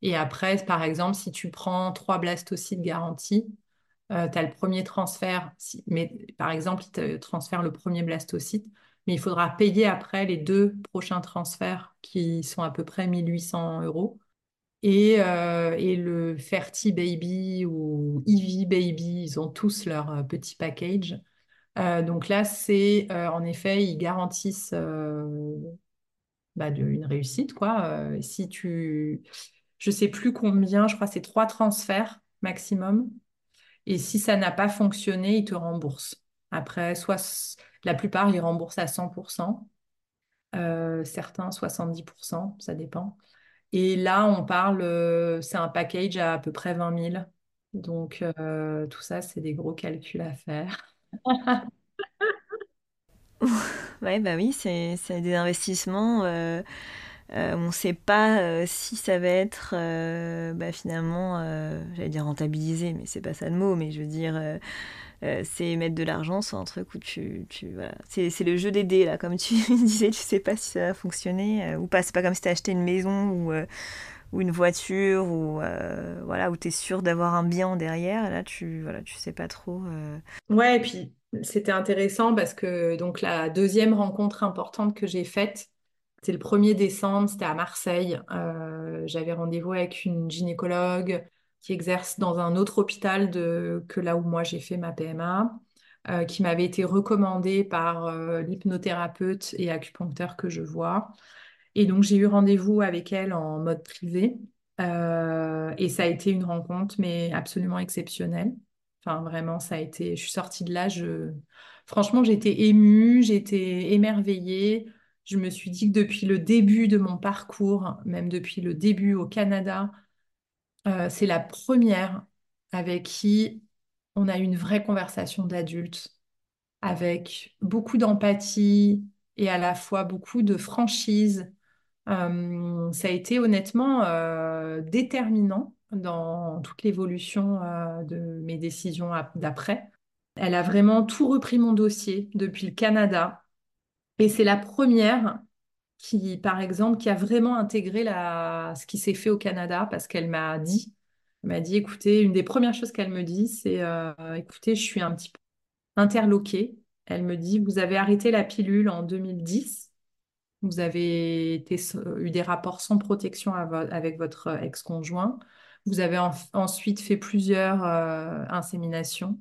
Et après, par exemple, si tu prends trois blastocytes garantis, euh, tu as le premier transfert. mais par exemple, il te transfère le premier blastocyte, mais il faudra payer après les deux prochains transferts qui sont à peu près 1800 euros. Et, euh, et le Ferti Baby ou Eevee Baby, ils ont tous leur euh, petit package. donc là, c'est en effet, ils garantissent bah, une réussite. Quoi. si tu je sais plus combien, je crois que c'est trois transferts maximum. Et si ça n'a pas fonctionné, ils te remboursent. Après, soit la plupart, ils remboursent à 100%, euh, certains 70%, ça dépend. Et là, on parle, euh, c'est un package à à peu près 20 000. Donc, euh, tout ça, c'est des gros calculs à faire. ouais, bah oui, c'est des investissements. Euh, on ne sait pas euh, si ça va être euh, bah, finalement, j'allais dire rentabilisé, mais c'est pas ça le mot, mais je veux dire, c'est mettre de l'argent sur un truc où tu. tu voilà. c'est, le jeu des dés, là, comme tu disais, tu sais pas si ça va fonctionner ou pas. C'est pas comme si tu acheté une maison ou, ou une voiture ou voilà, où tu es sûr d'avoir un bien derrière. Là, tu voilà, tu sais pas trop. Ouais, et puis c'était intéressant parce que donc la deuxième rencontre importante que j'ai faite, c'était le 1er décembre, c'était à Marseille. Euh, j'avais rendez-vous avec une gynécologue qui exerce dans un autre hôpital que là où moi j'ai fait ma PMA, euh, qui m'avait été recommandée par euh, l'hypnothérapeute et acupuncteur que je vois. Et donc j'ai eu rendez-vous avec elle en mode privé. et ça a été une rencontre, mais absolument exceptionnelle. Enfin, vraiment, ça a été. Je suis sortie de là, franchement, j'étais émue, j'étais émerveillée je me suis dit que depuis le début de mon parcours, même depuis le début au Canada, euh, c'est la première avec qui on a eu une vraie conversation d'adulte, avec beaucoup d'empathie et à la fois beaucoup de franchise. Euh, ça a été honnêtement euh, déterminant dans toute l'évolution de mes décisions d'après. Elle a vraiment tout repris mon dossier depuis le Canada et c'est la première qui, par exemple, qui a vraiment intégré ce qui s'est fait au Canada parce qu'elle m'a dit, m'a dit, écoutez, une des premières choses qu'elle me dit, c'est, euh, écoutez, je suis un petit peu interloquée. Elle me dit, vous avez arrêté la pilule en 2010, vous avez eu des rapports sans protection avec votre ex-conjoint, vous avez ensuite fait plusieurs euh, inséminations.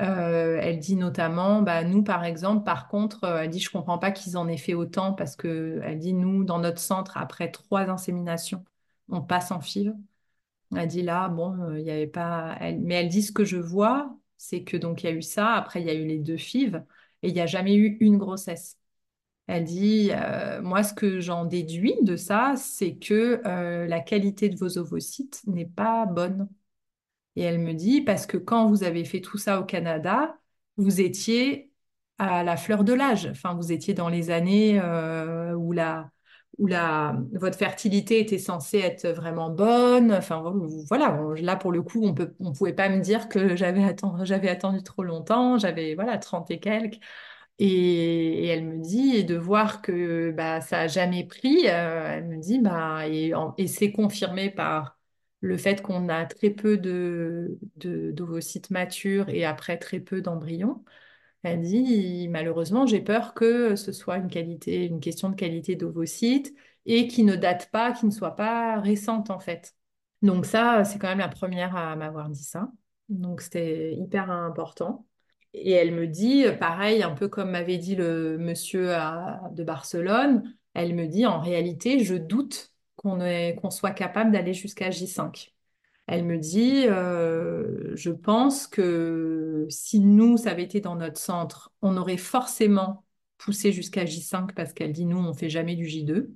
Euh, elle dit notamment, bah, nous par exemple, par contre, euh, elle dit, je comprends pas qu'ils en aient fait autant parce que elle dit, nous, dans notre centre, après trois inséminations, on passe en FIV. Elle dit là, bon, il n'y avait pas. Mais elle dit ce que je vois, c'est que donc il y a eu ça, après il y a eu les deux FIV et il n'y a jamais eu une grossesse. Elle dit, moi, ce que j'en déduis de ça, c'est que la qualité de vos ovocytes n'est pas bonne. Et elle me dit, parce que quand vous avez fait tout ça au Canada, vous étiez à la fleur de l'âge. Enfin, vous étiez dans les années euh, où, la, où la, votre fertilité était censée être vraiment bonne. Enfin, voilà, là, pour le coup, on ne on pouvait pas me dire que j'avais attendu, attendu trop longtemps. J'avais, voilà, 30 et quelques. Et, elle me dit, et de voir que bah, ça n'a jamais pris, euh, elle me dit, bah, et, et c'est confirmé par le fait qu'on a très peu de, d'ovocytes matures et après très peu d'embryons. Elle dit, malheureusement, j'ai peur que ce soit une qualité, une question de qualité d'ovocytes et qui ne date pas, qui ne soit pas récente en fait. Donc ça, c'est quand même la première à m'avoir dit ça. Donc c'était hyper important. Et elle me dit, pareil, un peu comme m'avait dit le monsieur de Barcelone, elle me dit, en réalité, je doute qu'on soit capable d'aller jusqu'à J5. Elle me dit, euh, je pense que si nous, ça avait été dans notre centre, on aurait forcément poussé jusqu'à J5 parce qu'elle dit, nous, on fait jamais du J2.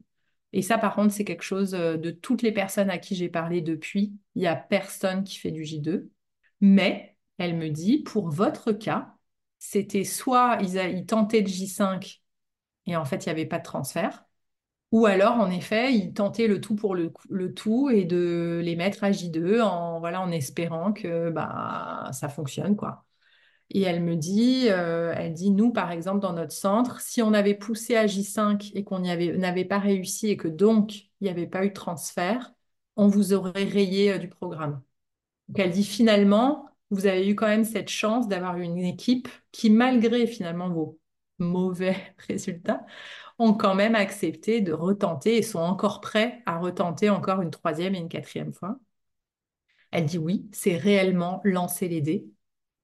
Et ça, par contre, c'est quelque chose euh, de toutes les personnes à qui j'ai parlé depuis, il n'y a personne qui fait du J2. Mais, elle me dit, pour votre cas, c'était soit ils, tentaient le J5 et en fait, il n'y avait pas de transfert, ou alors, en effet, ils tentaient le tout pour le, tout et de les mettre à J2 en, voilà, en espérant que bah, ça fonctionne. quoi. Et elle me dit, euh, elle dit, nous, par exemple, dans notre centre, si on avait poussé à J5 et qu'on n'avait pas réussi et que donc il n'y avait pas eu de transfert, on vous aurait rayé euh, du programme. Donc elle dit, finalement, vous avez eu quand même cette chance d'avoir une équipe qui, malgré finalement vos mauvais résultats, ont quand même accepté de retenter et sont encore prêts à retenter encore une troisième et une quatrième fois. Elle dit oui, c'est réellement lancer les dés.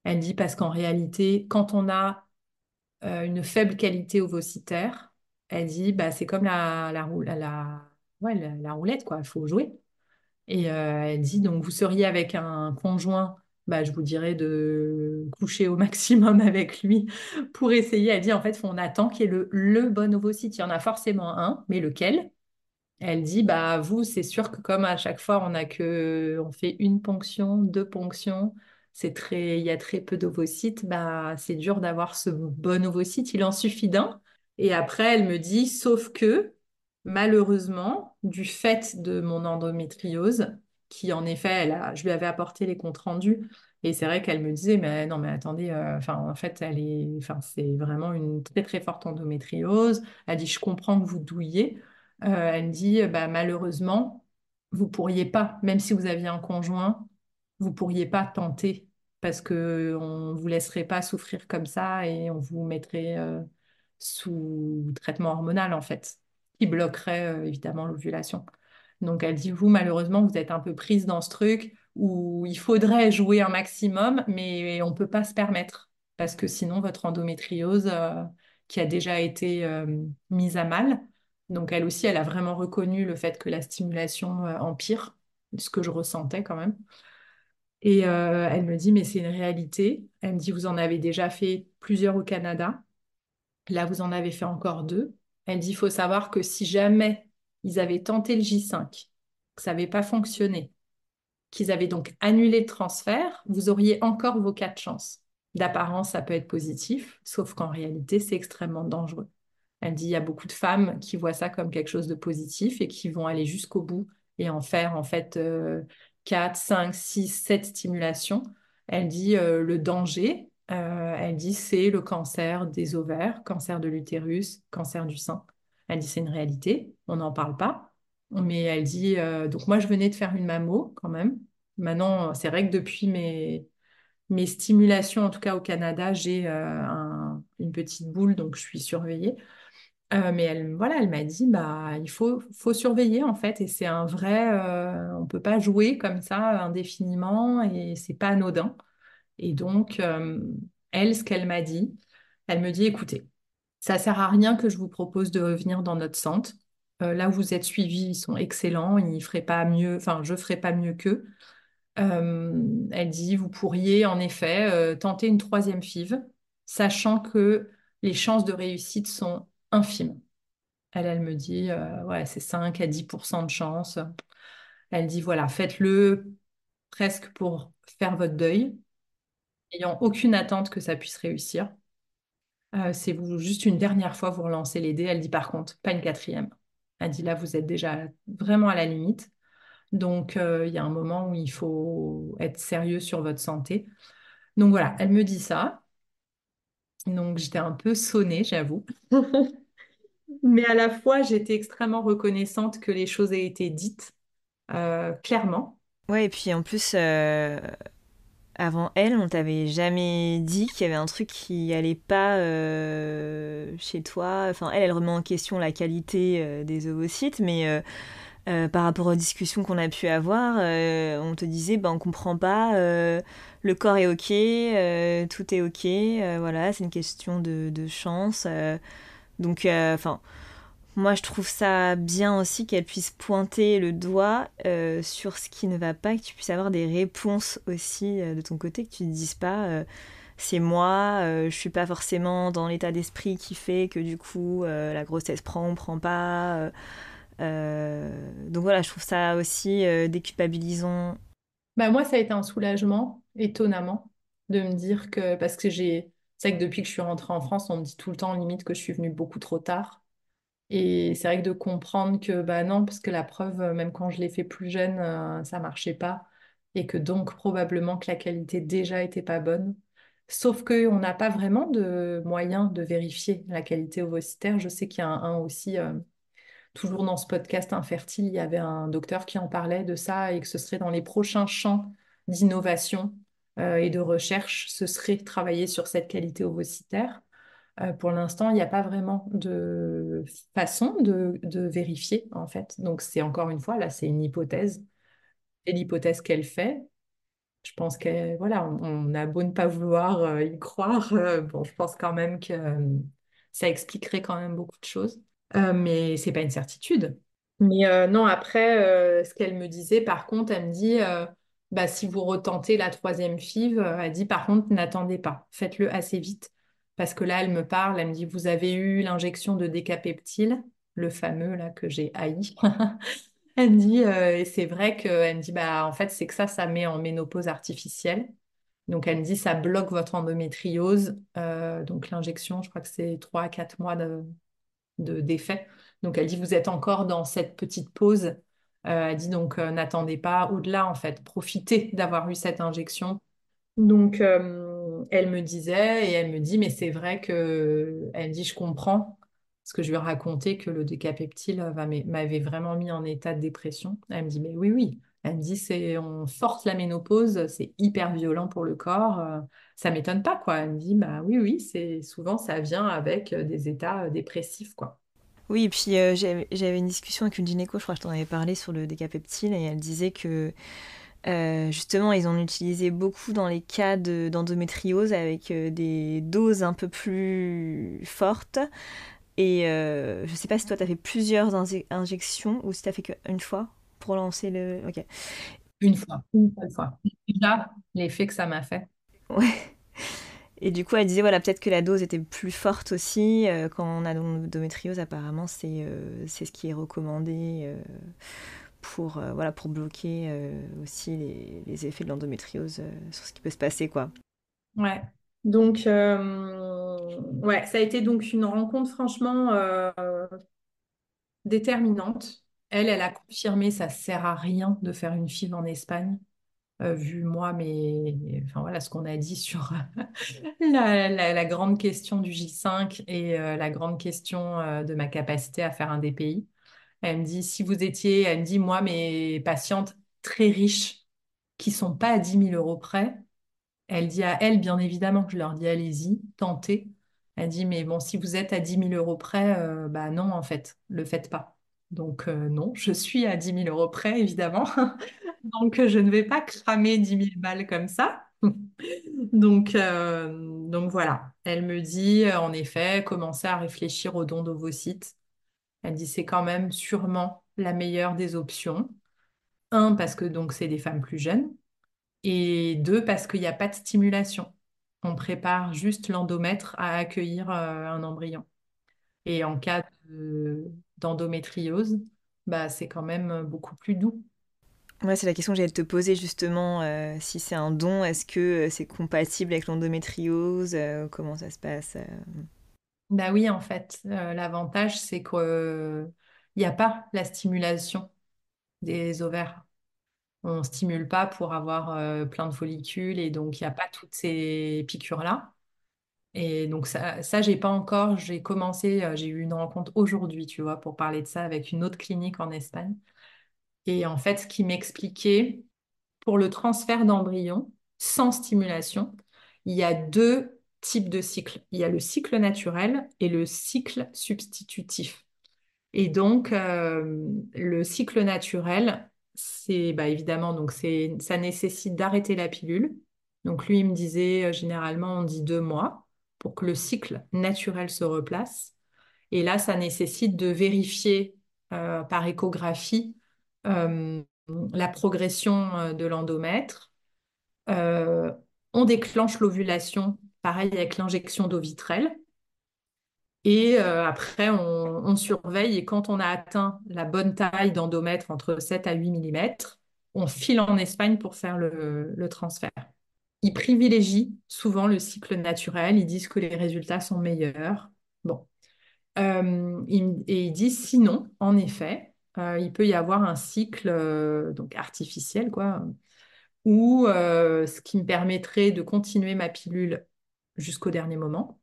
Elle dit parce qu'en réalité, quand on a euh, une faible qualité ovocitaire, elle dit bah, c'est comme la, la, roulette. Il faut jouer. Et euh, elle dit donc vous seriez avec un conjoint, bah, je vous dirais de coucher au maximum avec lui pour essayer. Elle dit en fait, on attend qu'il y ait le, bon ovocyte. Il y en a forcément un, mais lequel? Elle dit, bah vous, c'est sûr que comme à chaque fois on a que, on fait une ponction, deux ponctions, c'est très, il y a très peu d'ovocytes, bah c'est dur d'avoir ce bon ovocyte. Il en suffit d'un. Et après, elle me dit, sauf que malheureusement, du fait de mon endométriose, qui en effet, je lui avais apporté les comptes rendus. Et c'est vrai qu'elle me disait, mais non, mais attendez, euh, enfin, en fait, elle est, enfin, c'est vraiment une très, très forte endométriose. Elle dit, je comprends que vous douillez. Euh, elle dit, bah, malheureusement, vous pourriez pas, même si vous aviez un conjoint, vous pourriez pas tenter parce que on vous laisserait pas souffrir comme ça et on vous mettrait euh, sous traitement hormonal en fait, qui bloquerait euh, évidemment l'ovulation. Donc elle dit, vous, malheureusement, vous êtes un peu prise dans ce truc où il faudrait jouer un maximum, mais on ne peut pas se permettre parce que sinon votre endométriose, qui a déjà été mise à mal, donc elle aussi, elle a vraiment reconnu le fait que la stimulation euh, empire, ce que je ressentais quand même. Et euh, elle me dit, mais c'est une réalité. Elle me dit, vous en avez déjà fait plusieurs au Canada. Là, vous en avez fait encore deux. Elle dit, il faut savoir que si jamais ils avaient tenté le J5, que ça n'avait pas fonctionné, qu'ils avaient donc annulé le transfert, vous auriez encore vos quatre chances. D'apparence, ça peut être positif, sauf qu'en réalité, c'est extrêmement dangereux. Elle dit il y a beaucoup de femmes qui voient ça comme quelque chose de positif et qui vont aller jusqu'au bout et en faire en fait 4, 5, 6, 7 stimulations. Elle dit euh, le danger, euh, elle dit c'est le cancer des ovaires, cancer de l'utérus, cancer du sein. Elle dit c'est une réalité, on n'en parle pas. Mais elle dit euh, donc moi je venais de faire une mammo quand même. Maintenant c'est vrai que depuis mes mes stimulations, en tout cas au Canada, j'ai une petite boule, donc je suis surveillée. Euh, mais elle, voilà, elle m'a dit, bah, il faut, surveiller en fait, et c'est un vrai, euh, on peut pas jouer comme ça indéfiniment, et c'est pas anodin. Et donc, euh, elle, ce qu'elle m'a dit, elle me dit, écoutez, ça sert à rien que je vous propose de revenir dans notre centre. là où vous êtes suivis, ils sont excellents, ils feraient pas mieux, enfin, je ferais pas mieux qu'eux. elle dit, vous pourriez en effet tenter une troisième FIV, sachant que les chances de réussite sont infime. Elle, me dit, euh, ouais, c'est 5 à 10% de chance. Elle dit, voilà, faites-le presque pour faire votre deuil, ayant aucune attente que ça puisse réussir. Euh, c'est vous, juste une dernière fois, vous relancez les dés. Elle dit, par contre, pas une quatrième. Elle dit, là, vous êtes déjà vraiment à la limite. Donc, euh, il y a un moment où il faut être sérieux sur votre santé. Donc voilà, elle me dit ça. Donc j'étais un peu sonnée, j'avoue. Mais à la fois, j'étais extrêmement reconnaissante que les choses aient été dites euh, clairement. Ouais, et puis en plus, euh, avant elle, on t'avait jamais dit qu'il y avait un truc qui allait pas euh, chez toi. Enfin, elle, elle remet en question la qualité des ovocytes, mais par rapport aux discussions qu'on a pu avoir, on te disait, ben, on comprend pas, le corps est ok, tout est ok, voilà, c'est une question de, chance. Donc, euh, enfin, moi je trouve ça bien aussi qu'elle puisse pointer le doigt euh, sur ce qui ne va pas, que tu puisses avoir des réponses aussi euh, de ton côté, que tu ne dises pas c'est moi, je suis pas forcément dans l'état d'esprit qui fait que du coup la grossesse prend ou prend pas. donc voilà, je trouve ça aussi déculpabilisant. Bah moi, ça a été un soulagement, étonnamment, de me dire que, parce que j'ai, c'est que depuis que je suis rentrée en France, on me dit tout le temps limite que je suis venue beaucoup trop tard. Et c'est vrai que de comprendre que bah non, parce que la preuve, euh, même quand je l'ai fait plus jeune, euh, ça marchait pas. Et que donc probablement que la qualité déjà était pas bonne. Sauf qu'on n'a pas vraiment de moyens de vérifier la qualité ovocitaire. Je sais qu'il y a un, aussi, euh, toujours dans ce podcast Infertile, il y avait un docteur qui en parlait de ça et que ce serait dans les prochains champs d'innovation euh, et de recherche, ce serait travailler sur cette qualité ovocitaire. Euh, pour l'instant, il n'y a pas vraiment de façon de, vérifier, en fait. Donc, c'est encore une fois, là, c'est une hypothèse. Et l'hypothèse qu'elle fait, je pense que voilà, on, on a beau ne pas vouloir euh, y croire, euh, bon, je pense quand même que ça expliquerait quand même beaucoup de choses. Mais c'est pas une certitude. Mais non, après, ce qu'elle me disait, par contre, elle me dit, bah, si vous retentez la troisième FIV, elle dit, par contre, n'attendez pas, faites-le assez vite. Parce que là, elle me parle, elle me dit, vous avez eu l'injection de décapeptile, le fameux là que j'ai haï. Elle me dit, euh, et c'est vrai qu'elle me dit, bah, en fait, c'est que ça, ça met en ménopause artificielle. Donc, elle me dit, ça bloque votre endométriose. Euh, donc, l'injection, je crois que c'est 3 à 4 mois de, de- d'effet. Donc, elle dit, vous êtes encore dans cette petite pause. Euh, elle dit, donc, euh, n'attendez pas au-delà, en fait. Profitez d'avoir eu cette injection. Donc, elle me disait, et elle me dit, mais c'est vrai que, elle me dit, je comprends, parce que je lui ai raconté que le décapeptile va- m'avait vraiment mis en état de dépression. Elle me dit, mais oui, oui. Elle me dit, c'est, on force la ménopause, c'est hyper violent pour le corps. euh, ça m'étonne pas, quoi. Elle me dit, bah oui, oui, c'est souvent ça vient avec euh, des états euh, dépressifs, quoi. Oui, et puis euh, j'avais j'avais une discussion avec une gynéco, je crois que je t'en avais parlé sur le décapeptile, et elle disait que euh, justement ils en utilisaient beaucoup dans les cas de- d'endométriose avec euh, des doses un peu plus fortes. Et euh, je sais pas si toi t'as fait plusieurs inje- injections ou si t'as fait qu'une fois pour lancer le. Ok. Une fois, une seule fois. Déjà, l'effet que ça m'a fait. Ouais. Et du coup, elle disait, voilà, peut-être que la dose était plus forte aussi. euh, quand on a l'endométriose, apparemment, c'est euh, ce qui est recommandé euh, pour, euh, voilà, pour bloquer euh, aussi les, effets de l'endométriose euh, sur ce qui peut se passer, quoi. Ouais. Donc, ouais, ça a été donc une rencontre franchement déterminante. Elle, elle a confirmé, ça sert à rien de faire une FIV en Espagne, vu moi, mais enfin voilà ce qu'on a dit sur la, grande question du J5 et la grande question de ma capacité à faire un DPI. Elle me dit, si vous étiez, elle me dit, moi, mes patientes très riches qui sont pas à dix mille euros près, elle dit à elle, bien évidemment, que je leur dis, allez-y, tentez. Elle dit, mais bon, si vous êtes à dix mille euros près, euh, bah non, en fait, le faites pas. Donc, euh, non, je suis à dix mille euros près, évidemment. Donc, je ne vais pas cramer dix mille balles comme ça. Donc, euh, donc voilà, elle me dit, en effet, commencer à réfléchir au don d'ovocytes. Elle dit, c'est quand même sûrement la meilleure des options. Un, parce que donc c'est des femmes plus jeunes. Et deux, parce qu'il n'y a pas de stimulation. On prépare juste l'endomètre à accueillir euh, un embryon. Et en cas de- d'endométriose, bah, c'est quand même beaucoup plus doux. Ouais, c'est la question que j'allais te poser justement, euh, si c'est un don, est-ce que euh, c'est compatible avec l'endométriose, comment ça se passe Bah oui, en fait, euh, l'avantage, c'est qu'il n'y a pas la stimulation des ovaires. On ne stimule pas pour avoir euh, plein de follicules et donc il n'y a pas toutes ces piqûres-là. Et donc ça, ça j'ai pas encore, j'ai commencé, euh, j'ai eu une rencontre aujourd'hui, tu vois, pour parler de ça avec une autre clinique en Espagne. Et en fait, ce qui m'expliquait, pour le transfert d'embryon sans stimulation, il y a deux types de cycles. Il y a le cycle naturel et le cycle substitutif. Et donc, euh, le cycle naturel, c'est bah, évidemment, donc ça nécessite d'arrêter la pilule. Donc, lui, il me disait, euh, généralement, on dit deux mois pour que le cycle naturel se replace. Et là, ça nécessite de vérifier euh, par échographie la progression de l'endomètre. On déclenche l'ovulation, pareil avec l'injection d'eau vitrelle. Et euh, après, on, surveille et quand on a atteint la bonne taille d'endomètre entre 7 à 8 millimètres, on file en Espagne pour faire le, transfert. Ils privilégient souvent le cycle naturel, ils disent que les résultats sont meilleurs. Bon. Euh, et ils disent sinon, en effet, euh, il peut y avoir un cycle donc artificiel, quoi, euh, ce qui me permettrait de continuer ma pilule jusqu'au dernier moment.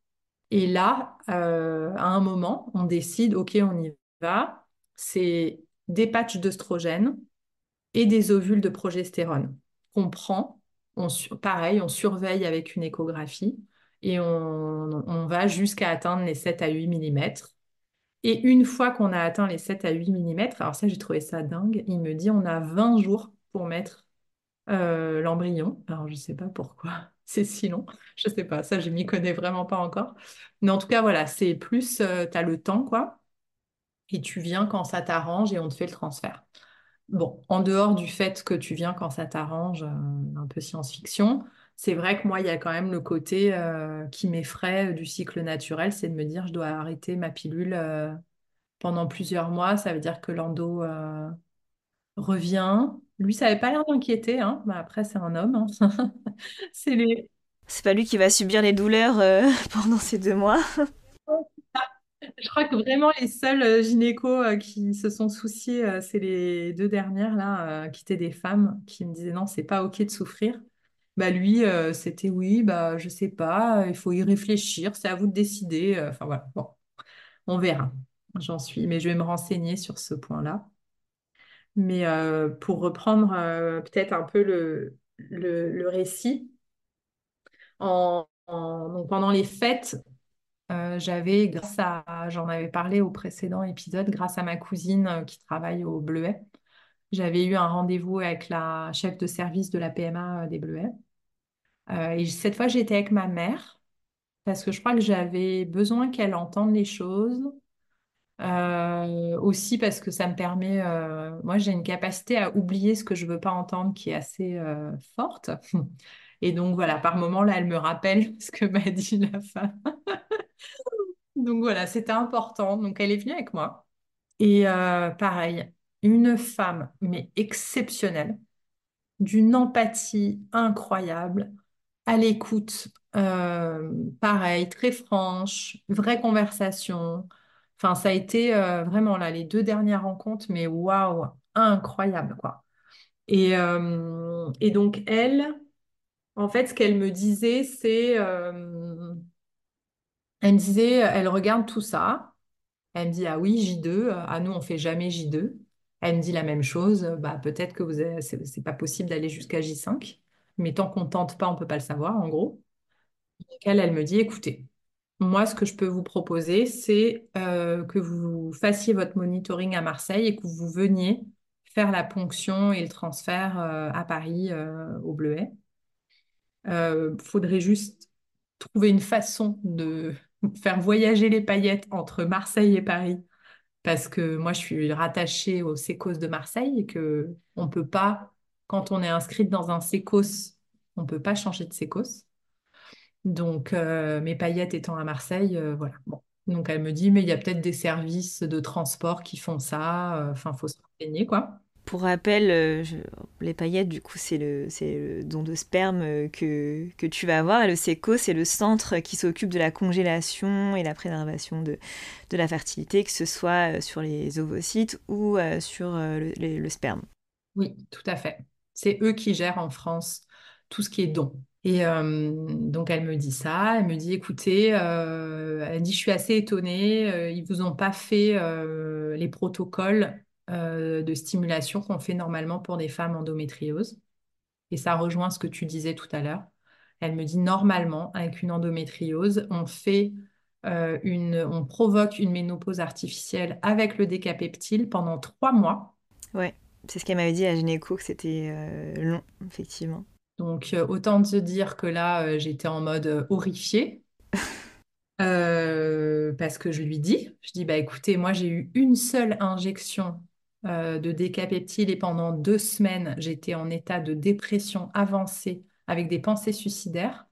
Et là, euh, à un moment, on décide, OK, on y va. C'est des patchs d'œstrogène et des ovules de progestérone qu'on prend. On, pareil, on surveille avec une échographie et on, on va jusqu'à atteindre les 7 à 8 mm. Et une fois qu'on a atteint les 7 à 8 mm, alors ça, j'ai trouvé ça dingue, il me dit on a 20 jours pour mettre euh, l'embryon. Alors, je ne sais pas pourquoi c'est si long. Je ne sais pas, ça, je m'y connais vraiment pas encore. Mais en tout cas, voilà, c'est plus, euh, tu as le temps, quoi. Et tu viens quand ça t'arrange et on te fait le transfert. Bon, en dehors du fait que tu viens quand ça t'arrange, euh, un peu science-fiction, c'est vrai que moi, il y a quand même le côté qui m'effraie du cycle naturel, c'est de me dire, je dois arrêter ma pilule pendant plusieurs mois. Ça veut dire que l'endo revient. Lui, ça n'avait pas l'air d'inquiéter. Hein. Bah, après, c'est un homme. hein. C'est les... C'est pas lui qui va subir les douleurs euh, pendant ces deux mois. Je crois que vraiment les seuls euh, gynécos euh, qui se sont souciés, c'est les deux dernières là, qui étaient des femmes qui me disaient non, c'est pas ok de souffrir. Bah lui, c'était oui, bah je sais pas, il faut y réfléchir, c'est à vous de décider. Enfin voilà, bon, on verra. J'en suis, mais je vais me renseigner sur ce point-là. Mais euh, pour reprendre euh, peut-être un peu le, le, récit, donc pendant les fêtes, euh, j'avais, grâce à, j'en avais parlé au précédent épisode, grâce à ma cousine qui travaille au Bleuet, j'avais eu un rendez-vous avec la chef de service de la PMA des Bleuets. Et cette fois, j'étais avec ma mère parce que je crois que j'avais besoin qu'elle entende les choses. Euh, aussi parce que ça me permet, euh, moi j'ai une capacité à oublier ce que je veux pas entendre qui est assez euh, forte. Et donc voilà, par moment là, elle me rappelle ce que m'a dit la femme. Donc voilà, c'était important. Donc elle est venue avec moi. Et pareil, une femme, mais exceptionnelle, d'une empathie incroyable, à l'écoute, pareil, très franche, vraie conversation. Enfin, ça a été euh, vraiment là, les deux dernières rencontres, mais waouh, incroyable, quoi. Et, euh, donc, elle, en fait, ce qu'elle me disait, c'est, euh, elle me disait, elle regarde tout ça. Elle me dit, ah oui, J2, euh, ah nous, on fait jamais J2. Elle me dit la même chose, bah, peut-être que vous c'est pas possible d'aller jusqu'à J5, mais tant qu'on tente pas, on peut pas le savoir, en gros. Elle me dit, écoutez, moi, ce que je peux vous proposer, c'est euh, que vous fassiez votre monitoring à Marseille et que vous veniez faire la ponction et le transfert euh, à Paris, euh, au Bleuet. Il faudrait juste trouver une façon de faire voyager les paillettes entre Marseille et Paris parce que moi, je suis rattachée au Sécos de Marseille et que on peut pas, quand on est inscrite dans un Sécos, on peut pas changer de Sécos. Donc, euh, mes paillettes étant à Marseille, euh, voilà. Bon. Donc, elle me dit, mais il y a peut-être des services de transport qui font ça. euh, Enfin, faut se renseigner, quoi. Pour rappel, je- les paillettes, du coup, c'est le, don de sperme que, que tu vas avoir. Et le SECO, c'est le centre qui s'occupe de la congélation et la préservation de, de la fertilité, que ce soit sur les ovocytes ou sur le sperme. Oui, tout à fait. C'est eux qui gèrent en France tout ce qui est don. Et euh, donc elle me dit ça, elle me dit écoutez, euh, elle dit je suis assez étonnée, euh, ils vous ont pas fait euh, les protocoles euh, de stimulation qu'on fait normalement pour des femmes endométriose. Et ça rejoint ce que tu disais tout à l'heure. Elle me dit normalement avec une endométriose, on fait une, on provoque une ménopause artificielle avec le décapeptile pendant trois mois. Ouais, c'est ce qu'elle m'avait dit à gynéco, que c'était long, effectivement. Donc, euh, autant te dire que là, euh, j'étais en mode euh, horrifiée. Euh, parce que je lui dis, je dis, bah écoutez, moi j'ai eu une seule injection euh, de décapeptile et pendant deux semaines, j'étais en état de dépression avancée avec des pensées suicidaires.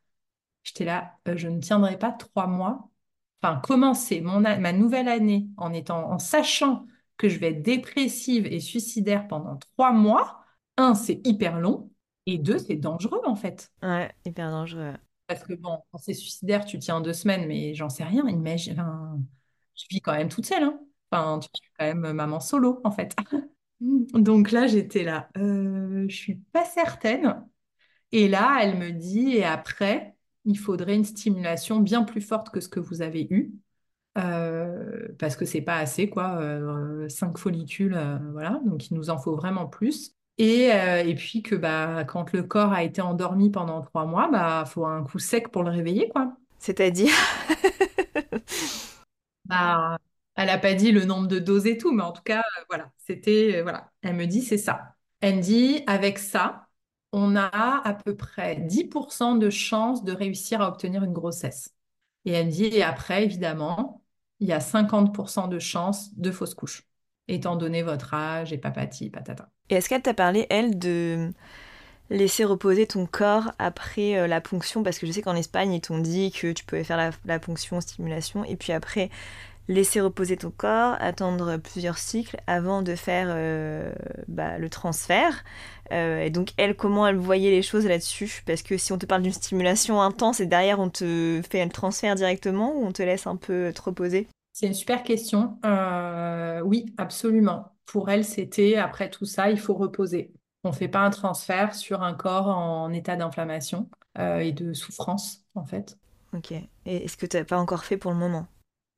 J'étais là, euh, je ne tiendrai pas trois mois. Enfin, commencer mon ma nouvelle année en étant, en sachant que je vais être dépressive et suicidaire pendant trois mois. Un, c'est hyper long. Et deux, c'est dangereux en fait. Ouais, hyper dangereux. Parce que bon, quand c'est suicidaire, tu tiens deux semaines, mais j'en sais rien. Imagine, enfin, je vis quand même toute seule, hein. Enfin, tu es quand même maman solo, en fait. Donc là, j'étais là, euh, je suis pas certaine. Et là, elle me dit, et après? il faudrait une stimulation bien plus forte que ce que vous avez eu. Euh, parce que c'est pas assez, quoi. Euh, cinq follicules, euh, voilà. Donc, il nous en faut vraiment plus. Et, et puis que bah, quand le corps a été endormi pendant trois mois, bah faut un coup sec pour le réveiller, quoi. C'est-à-dire? Bah, elle n'a pas dit le nombre de doses et tout, mais en tout cas, voilà, c'était, voilà. Elle me dit, c'est ça. Elle me dit, avec ça, on a à peu près 10% de chances de réussir à obtenir une grossesse. Et elle me dit, et après, évidemment, il y a 50% de chances de fausse couche, étant donné votre âge et papati, patata. Et est-ce qu'elle t'a parlé, elle, de laisser reposer ton corps après euh, la ponction? Parce que je sais qu'en Espagne, ils t'ont dit que tu pouvais faire la, ponction, stimulation, et puis après, laisser reposer ton corps, attendre plusieurs cycles avant de faire euh, bah, le transfert. Euh, et donc, elle, comment elle voyait les choses là-dessus? Parce que si on te parle d'une stimulation intense et derrière on te fait un transfert directement ou on te laisse un peu te reposer? C'est une super question. oui, absolument. Pour elle, c'était après tout ça, il faut reposer. On ne fait pas un transfert sur un corps en état d'inflammation euh, et de souffrance, en fait. Ok. Et est-ce que tu n'as pas encore fait pour le moment?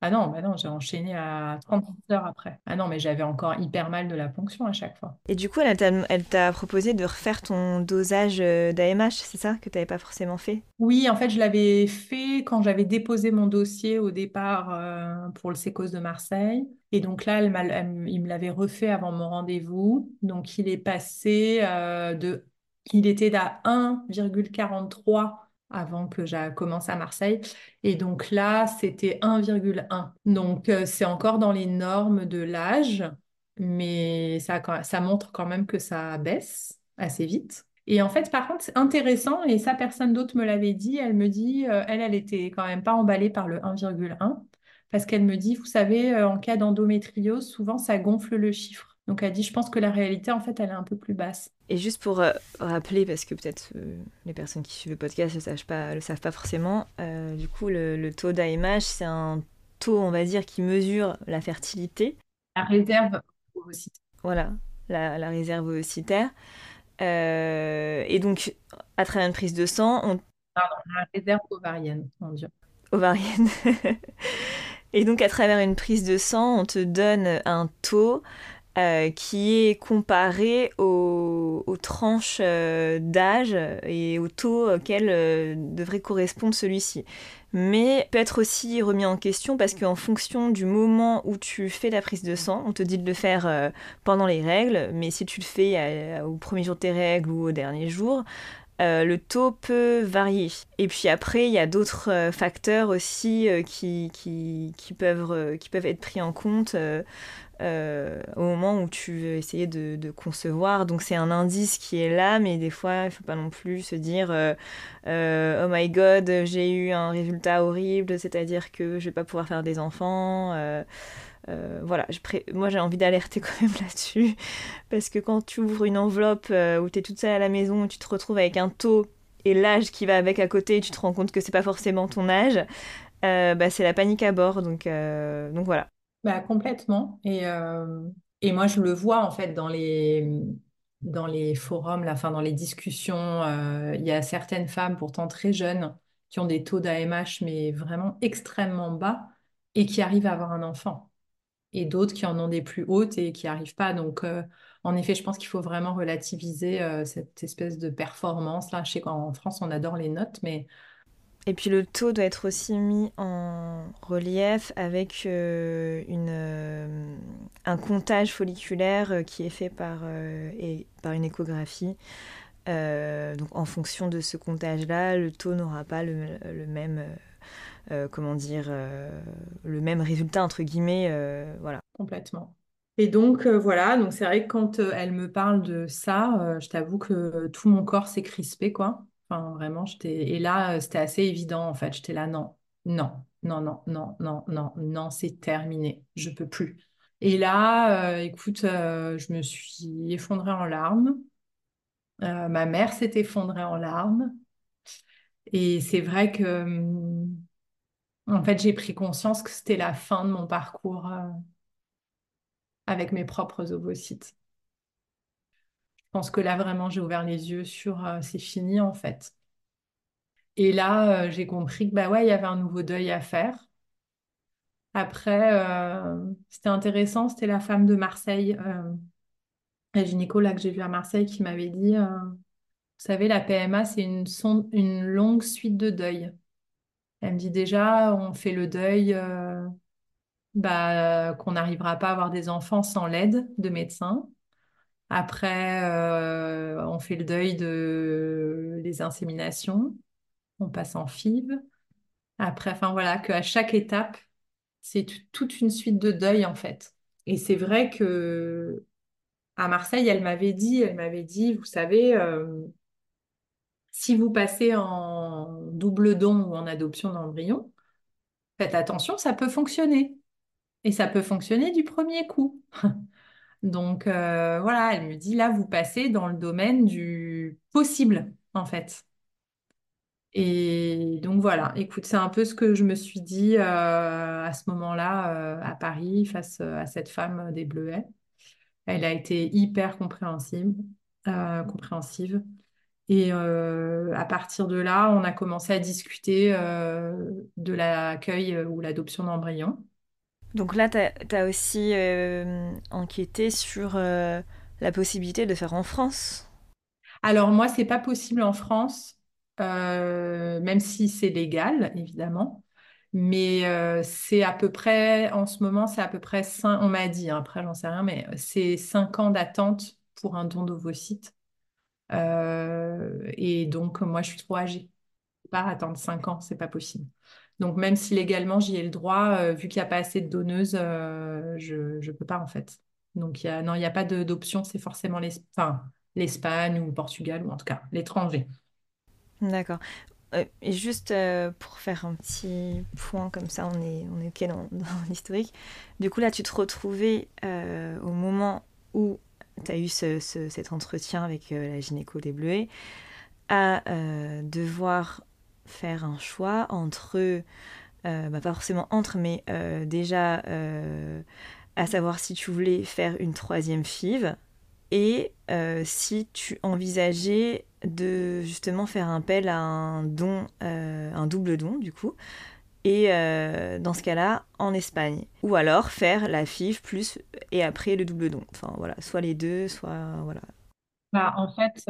Ah non, bah non, j'ai enchaîné à 30 heures après. Ah non, mais j'avais encore hyper mal de la ponction à chaque fois. Et du coup, elle t'a proposé de refaire ton dosage euh, d'AMH, c'est ça Que tu n'avais pas forcément fait? Oui, en fait, je l'avais fait quand j'avais déposé mon dossier au départ euh, pour le sécos de Marseille. Et donc là, elle il me l'avait refait avant mon rendez-vous. Donc il est passé euh, de... Il était à 1,43 avant que je commence à Marseille. Et donc là, c'était 1,1. Donc euh, c'est encore dans les normes de l'âge, mais ça, montre quand même que ça baisse assez vite. Et en fait, par contre, c'est intéressant, et ça, personne d'autre me l'avait dit, elle me dit, euh, elle, elle était quand même pas emballée par le 1,1, parce qu'elle me dit, vous savez, euh, en cas d'endométriose, souvent, ça gonfle le chiffre. Donc elle dit, je pense que la réalité, en fait, elle est un peu plus basse. Et juste pour euh, rappeler, parce que peut-être euh, les personnes qui suivent le podcast ne le, pas, le savent pas forcément, euh, du coup, le, taux d'AMH, c'est un taux, on va dire, qui mesure la fertilité. La réserve ovocitaire. Voilà, la, la réserve ovocitaire. et donc, à travers une prise de sang, on... Pardon, la réserve ovarienne, mon Dieu. Ovarienne. et donc, à travers une prise de sang, on te donne un taux euh, qui est comparé aux, tranches euh, d'âge et au taux auquel euh, devrait correspondre celui-ci. Mais peut être aussi remis en question parce qu'en fonction du moment où tu fais la prise de sang, on te dit de le faire pendant les règles, mais si tu le fais au premier jour de tes règles ou au dernier jour, le taux peut varier. Et puis après, il y a d'autres facteurs aussi qui, peuvent être pris en compte. Euh, au moment où tu veux essayer de, concevoir. Donc c'est un indice qui est là, mais des fois, il ne faut pas non plus se dire euh, euh, Oh my god, j'ai eu un résultat horrible, c'est-à-dire que je vais pas pouvoir faire des enfants. voilà, moi j'ai envie d'alerter quand même là-dessus, parce que quand tu ouvres une enveloppe où tu es toute seule à la maison, tu te retrouves avec un taux et l'âge qui va avec à côté, tu te rends compte que c'est pas forcément ton âge, bah, c'est la panique à bord. Donc, donc voilà. Bah, complètement. Et, euh, et moi, je le vois en fait dans les, forums, là, fin, dans les discussions. Euh, il y a certaines femmes, pourtant très jeunes, qui ont des taux d'AMH, mais vraiment extrêmement bas, et qui arrivent à avoir un enfant. Et d'autres qui en ont des plus hautes et qui arrivent pas. Donc, euh, en effet, je pense qu'il faut vraiment relativiser cette espèce de performance. Là, je sais qu'en France, on adore les notes, mais et puis le taux doit être aussi mis en relief avec euh, une, euh, un comptage folliculaire euh, qui est fait par, et, par une échographie. donc en fonction de ce comptage-là, le taux n'aura pas le, même, comment dire, le même résultat entre guillemets, voilà. Complètement. Et donc voilà, donc c'est vrai que quand elle me parle de ça, je t'avoue que tout mon corps s'est crispé quoi. Vraiment, j'étais. Et là, euh, c'était assez évident, en fait. J'étais là, non, non, non, non, non, non, non, non, c'est terminé. Je peux plus. Et là, euh, écoute, euh, je me suis effondrée en larmes. ma mère s'est effondrée en larmes. Et c'est vrai que, hum, en fait, j'ai pris conscience que c'était la fin de mon parcours avec mes propres ovocytes. Pense que là, vraiment, j'ai ouvert les yeux sur c'est fini, en fait. Et là, euh, j'ai compris que bah ouais, il y avait un nouveau deuil à faire. Après, euh, c'était intéressant, c'était la femme de Marseille, euh, la gynéco là que j'ai vue à Marseille, qui m'avait dit, euh, vous savez, la PMA, c'est une, une longue suite de deuil. Elle me dit déjà, on fait le deuil, euh, bah, qu'on n'arrivera pas à avoir des enfants sans l'aide de médecins. Après, euh, on fait le deuil de les inséminations, on passe en FIV. Après, enfin voilà, qu'à chaque étape, c'est toute une suite de deuil en fait. Et c'est vrai que à Marseille, elle m'avait dit, elle m'avait dit, vous savez, euh, si vous passez en double don ou en adoption d'embryon, faites attention, ça peut fonctionner. Et ça peut fonctionner du premier coup. Donc euh, voilà, elle me dit, là, vous passez dans le domaine du possible, en fait. Et donc voilà, écoute, c'est un peu ce que je me suis dit euh, à ce moment-là euh, à Paris face à cette femme des Bleuets. Elle a été hyper compréhensive, compréhensive. Et à partir de là, on a commencé à discuter de l'accueil ou l'adoption d'embryons. Donc là, tu as, aussi euh, enquêté sur euh, la possibilité de faire en France. Alors moi, c'est pas possible en France, euh, même si c'est légal, évidemment. Mais c'est à peu près, en ce moment, c'est à peu près cinq, on m'a dit, hein, après j'en sais rien, mais c'est cinq ans d'attente pour un don d'ovocytes. Euh, et donc, moi, je suis trop âgée. Pas attendre cinq ans, c'est pas possible. Donc, même si légalement j'y ai le droit, euh, vu qu'il n'y a pas assez de donneuses, euh, je ne peux pas en fait. Donc, y a, non, il n'y a pas d'option, c'est forcément l'Espagne ou le Portugal, ou en tout cas l'étranger. D'accord. Euh, et juste pour faire un petit point comme ça, on est, on est OK dans, l'historique. Du coup, là, tu te retrouvais au moment où tu as eu ce- ce- cet entretien avec la gynéco des Bleuets à devoir faire un choix entre, euh, bah, pas forcément entre, mais euh, déjà euh, à savoir si tu voulais faire une troisième FIV et si tu envisageais de justement faire appel à un don, un double don du coup, et dans ce cas-là en Espagne. Ou alors faire la FIV plus et après le double don. Enfin voilà, soit les deux, soit voilà. Bah, en fait,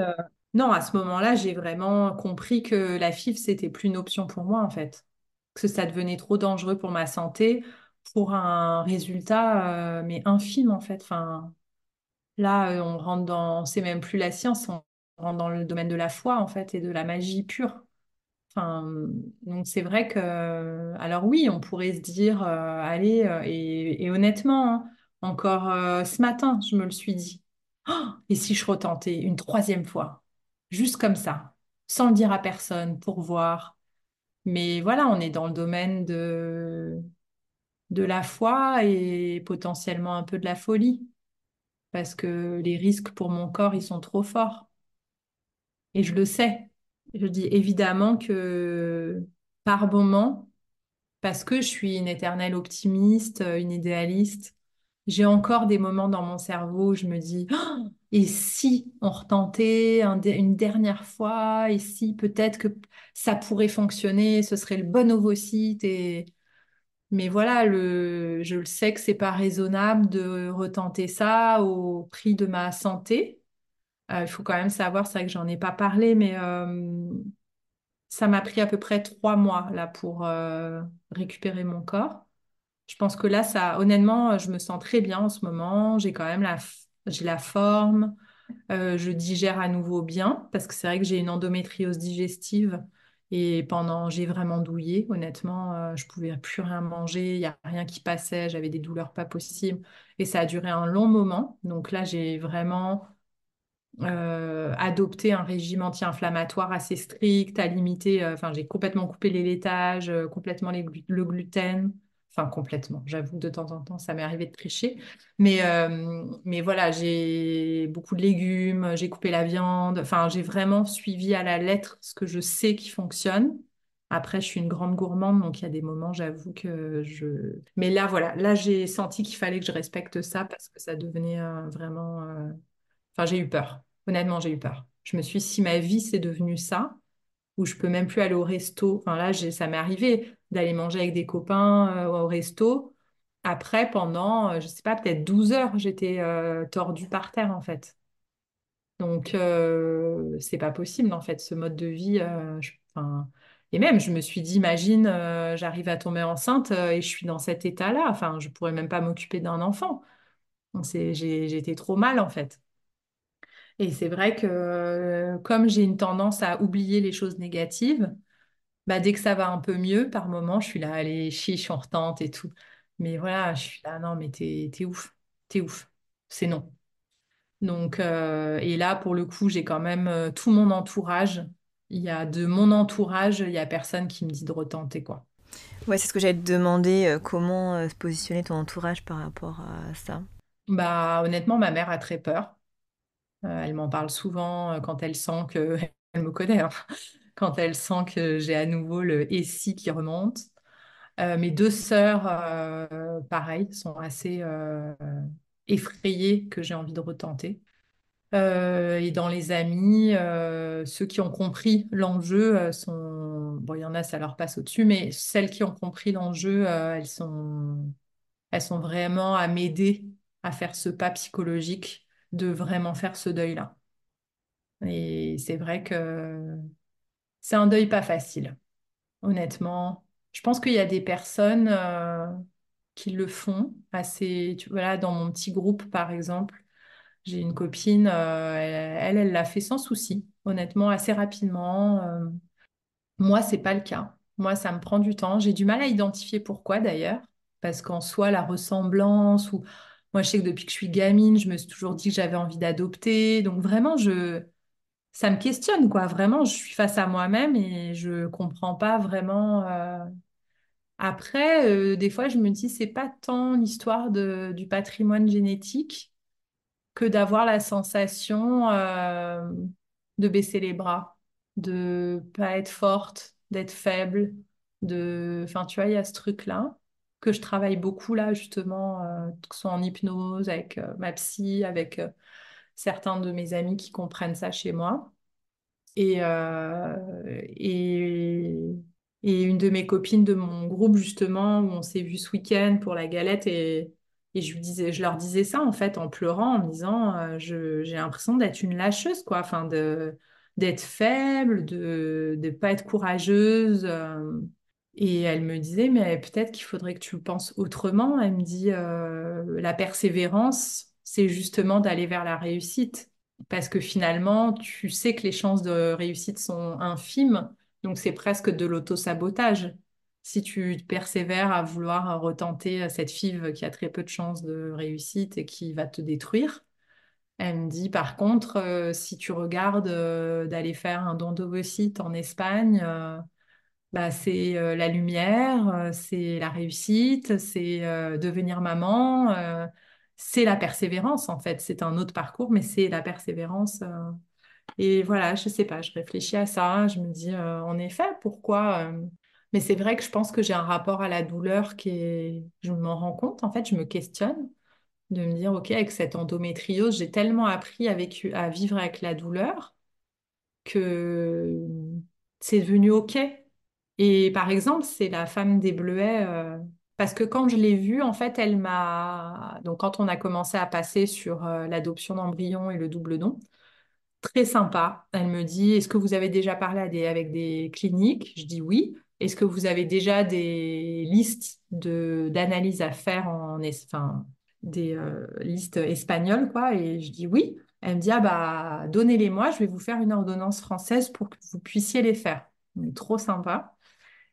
non, à ce moment-là, j'ai vraiment compris que la FIV, c'était plus une option pour moi, en fait. Que ça devenait trop dangereux pour ma santé, pour un résultat, euh, mais infime, en fait. Là, euh, on rentre dans, c'est même plus la science, on rentre dans le domaine de la foi en fait et de la magie pure. Enfin, donc c'est vrai que, alors oui, on pourrait se dire, euh, allez, et, honnêtement, hein, encore ce matin, je me le suis dit. Oh, et si je retentais une troisième fois, juste comme ça, sans le dire à personne, pour voir. Mais voilà, on est dans le domaine de, de la foi et potentiellement un peu de la folie parce que les risques pour mon corps, ils sont trop forts. Et je le sais. Je dis évidemment que par moment, parce que je suis une éternelle optimiste, une idéaliste, j'ai encore des moments dans mon cerveau où je me dis, Oh, et si on retentait une dernière fois, et si peut-être que ça pourrait fonctionner, ce serait le bon ovocyte. Mais voilà, je le sais que c'est pas raisonnable de retenter ça au prix de ma santé. Euh, il faut quand même savoir, c'est vrai que j'en ai pas parlé, mais euh, ça m'a pris à peu près trois mois là pour euh, récupérer mon corps. Je pense que là, ça, honnêtement, je me sens très bien en ce moment. J'ai quand même la, j'ai la forme. Euh, je digère à nouveau bien parce que c'est vrai que j'ai une endométriose digestive et pendant, j'ai vraiment douillé. Honnêtement, euh, je pouvais plus rien manger. Il y a rien qui passait. J'avais des douleurs pas possibles et ça a duré un long moment. Donc là, j'ai vraiment euh, adopter un régime anti-inflammatoire assez strict, à limiter, euh, enfin, j'ai complètement coupé les laitages, euh, complètement le gluten, enfin, complètement. J'avoue que de temps en temps, ça m'est arrivé de tricher. Mais, euh, mais voilà, j'ai beaucoup de légumes, j'ai coupé la viande, enfin, j'ai vraiment suivi à la lettre ce que je sais qui fonctionne. Après, je suis une grande gourmande, donc il y a des moments, j'avoue que je... Mais là, voilà, là, j'ai senti qu'il fallait que je respecte ça parce que ça devenait euh, vraiment... euh, Enfin, j'ai eu peur. Honnêtement, j'ai eu peur. Je me suis dit, si ma vie, c'est devenu ça, où je peux même plus aller au resto. Enfin là, ça m'est arrivé d'aller manger avec des copains euh, au resto. Après, pendant, euh, je sais pas, peut-être 12 heures, j'étais tordue par terre en fait. Donc, euh, c'est pas possible, en fait, ce mode de vie. euh, et même, je me suis dit, imagine, euh, j'arrive à tomber enceinte euh, et je suis dans cet état-là. Enfin, je pourrais même pas m'occuper d'un enfant. Été trop mal, en fait. Et c'est vrai que euh, comme j'ai une tendance à oublier les choses négatives, bah, dès que ça va un peu mieux, par moment, je suis là, allez, chiche, on retente et tout. Mais voilà, je suis là, non, mais t'es, ouf, t'es ouf. C'est non. Donc, euh, et là, pour le coup, j'ai quand même euh, tout mon entourage. Il y a de mon entourage, il y a personne qui me dit de retenter, quoi. Ouais, c'est ce que j'allais te demander, euh, comment se positionner ton entourage par rapport à ça? Bah, honnêtement, ma mère a très peur. Euh, elle m'en parle souvent euh, quand elle sent que, elle me connaît, hein. Quand elle sent que j'ai à nouveau le et si qui remonte. Euh, mes deux sœurs, pareil, sont assez effrayées que j'ai envie de retenter. Et dans les amis, ceux qui ont compris l'enjeu sont... Bon, il y en a, ça leur passe au-dessus, mais celles qui ont compris l'enjeu, elles sont... elles sont vraiment à m'aider à faire ce pas psychologique de vraiment faire ce deuil-là. Et c'est vrai que c'est un deuil pas facile, honnêtement. Je pense qu'il y a des personnes euh, qui le font assez... Tu vois, là, dans mon petit groupe, par exemple, j'ai une copine, euh, elle, elle l'a fait sans souci, honnêtement, assez rapidement. Euh, moi, c'est pas le cas. Moi, ça me prend du temps. J'ai du mal à identifier pourquoi d'ailleurs, parce qu'en soi, la ressemblance ou moi, je sais que depuis que je suis gamine, je me suis toujours dit que j'avais envie d'adopter. Donc vraiment, je ça me questionne quoi. Vraiment, je suis face à moi-même et je comprends pas vraiment. euh. Après, euh, des fois, je me dis c'est pas tant l'histoire de, du patrimoine génétique que d'avoir la sensation euh, de baisser les bras, de pas être forte, d'être faible, de... Enfin, tu vois, il y a ce truc-là que je travaille beaucoup là, justement, euh, que ce soit en hypnose, avec euh, ma psy, avec euh, certains de mes amis qui comprennent ça chez moi. Et, et, et une de mes copines de mon groupe, justement, où on s'est vu ce week-end pour la galette, et, et je lui disais, je leur disais ça, en fait, en pleurant, en me disant, j'ai l'impression d'être une lâcheuse, quoi, enfin, d'être faible, de ne pas être courageuse. Et elle me disait, mais peut-être qu'il faudrait que tu penses autrement. Elle me dit, euh, la persévérance, c'est justement d'aller vers la réussite. Parce que finalement, tu sais que les chances de réussite sont infimes, donc c'est presque de l'auto-sabotage. Si tu persévères à vouloir retenter cette FIV qui a très peu de chances de réussite et qui va te détruire, elle me dit par contre, euh, si tu regardes euh, d'aller faire un don d'ovocytes en Espagne, bah, c'est euh, la lumière, euh, c'est la réussite, c'est euh, devenir maman, c'est la persévérance en fait. C'est un autre parcours, mais c'est la persévérance. Et voilà, je sais pas, je réfléchis à ça, je me dis en effet, pourquoi Mais c'est vrai que je pense que j'ai un rapport à la douleur qui est... Je m'en rends compte, en fait, je me questionne de me dire, ok, avec cette endométriose, j'ai tellement appris à, à vivre avec la douleur que c'est devenu ok. Et par exemple, c'est la femme des Bleuets, euh, parce que quand je l'ai vue, en fait, elle m'a... Donc quand on a commencé à passer sur euh, l'adoption d'embryons et le double don, très sympa. Elle me dit, est-ce que vous avez déjà parlé avec des cliniques? Je dis oui. Est-ce que vous avez déjà des listes d'analyses à faire en... Enfin, des euh, listes espagnoles, quoi? Et je dis oui. Elle me dit, ah bah, donnez-les-moi, je vais vous faire une ordonnance française pour que vous puissiez les faire. Trop sympa.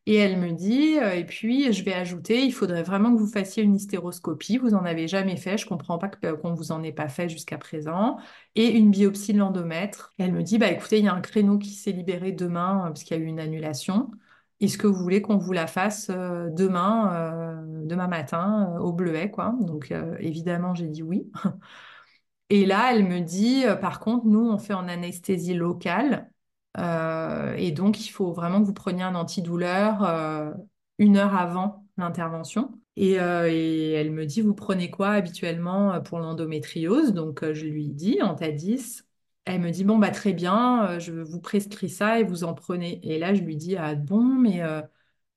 Et elle me dit, euh, et puis je vais ajouter, il faudrait vraiment que vous fassiez une hystéroscopie. Vous en avez jamais fait, je comprends pas que- qu'on vous en ait pas fait jusqu'à présent, et une biopsie de l'endomètre. Elle me dit, bah écoutez, il y a un créneau qui s'est libéré demain euh, parce qu'il y a eu une annulation. Est-ce que vous voulez qu'on vous la fasse euh, demain, euh, demain matin, euh, au Bleuet, quoi? Donc euh, évidemment, j'ai dit oui. Et là, elle me dit, euh, par contre, nous, on fait en anesthésie locale. Euh, et donc, il faut vraiment que vous preniez un antidouleur euh, une heure avant l'intervention. Et, euh, elle me dit, vous prenez quoi habituellement euh, pour l'endométriose? Donc, je lui dis, Antadis. Elle me dit, bon, bah, très bien, je vous prescris ça et vous en prenez. Et là, je lui dis, ah bon, mais,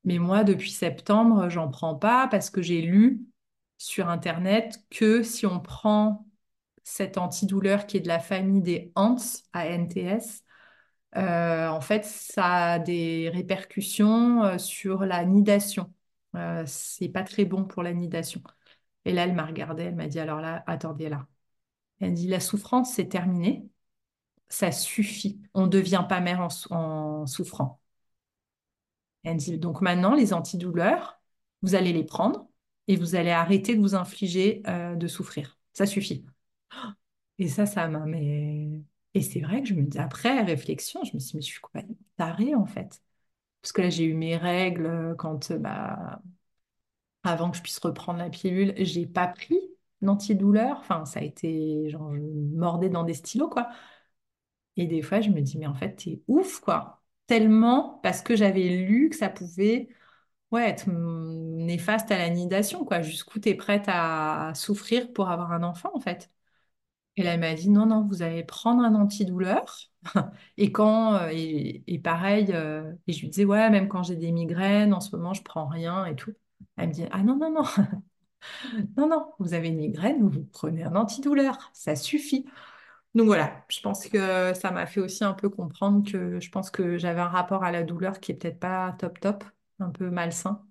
mais moi, depuis septembre, j'en prends pas parce que j'ai lu sur Internet que si on prend cet antidouleur qui est de la famille des ANTS, A-N-T-S, euh, en fait, ça a des répercussions euh, sur la nidation. Euh, c'est pas très bon pour la nidation. Et là, elle m'a regardée, elle m'a dit, alors là, attendez là. Elle dit, la souffrance, c'est terminé ça suffit. On ne devient pas mère en, souffrant. Elle dit, donc maintenant, les antidouleurs, vous allez les prendre et vous allez arrêter de vous infliger euh, de souffrir. Ça suffit. Et ça, ça m'a... Mais... Et c'est vrai que je me dis, après réflexion, je me suis dit, mais je suis complètement tarée en fait. Parce que là, j'ai eu mes règles quand, bah, avant que je puisse reprendre la pilule, j'ai pas pris d'antidouleur. Enfin, ça a été, genre, je mordais dans des stylos, quoi. Et des fois, je me dis, mais en fait, t'es ouf, quoi. Tellement parce que j'avais lu que ça pouvait ouais, être néfaste à la nidation, quoi. Jusqu'où t'es prête à souffrir pour avoir un enfant, en fait. Et là, elle m'a dit, non, non, vous allez prendre un antidouleur. et quand, euh, et, pareil, euh, et je lui disais, ouais, même quand j'ai des migraines, en ce moment, je prends rien et tout. Elle me dit, ah non, non, non, non, non, vous avez une migraine, vous prenez un antidouleur, ça suffit. Donc voilà, je pense que ça m'a fait aussi un peu comprendre que je pense que j'avais un rapport à la douleur qui est peut-être pas top top, un peu malsain.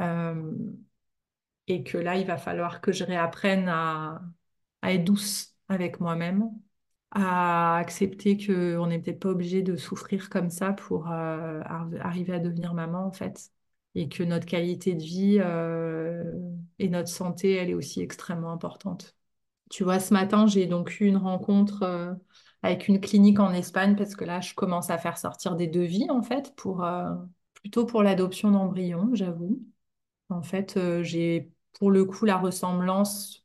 Euh, et que là, il va falloir que je réapprenne à, être douce avec moi-même, à accepter qu'on n'est peut-être pas obligé de souffrir comme ça pour euh, arriver à devenir maman en fait. Et que notre qualité de vie euh, et notre santé, elle est aussi extrêmement importante. Tu vois, ce matin, j'ai donc eu une rencontre euh, avec une clinique en Espagne parce que là, je commence à faire sortir des devis, en fait, pour, plutôt pour l'adoption d'embryons, j'avoue. En fait, j'ai pour le coup la ressemblance,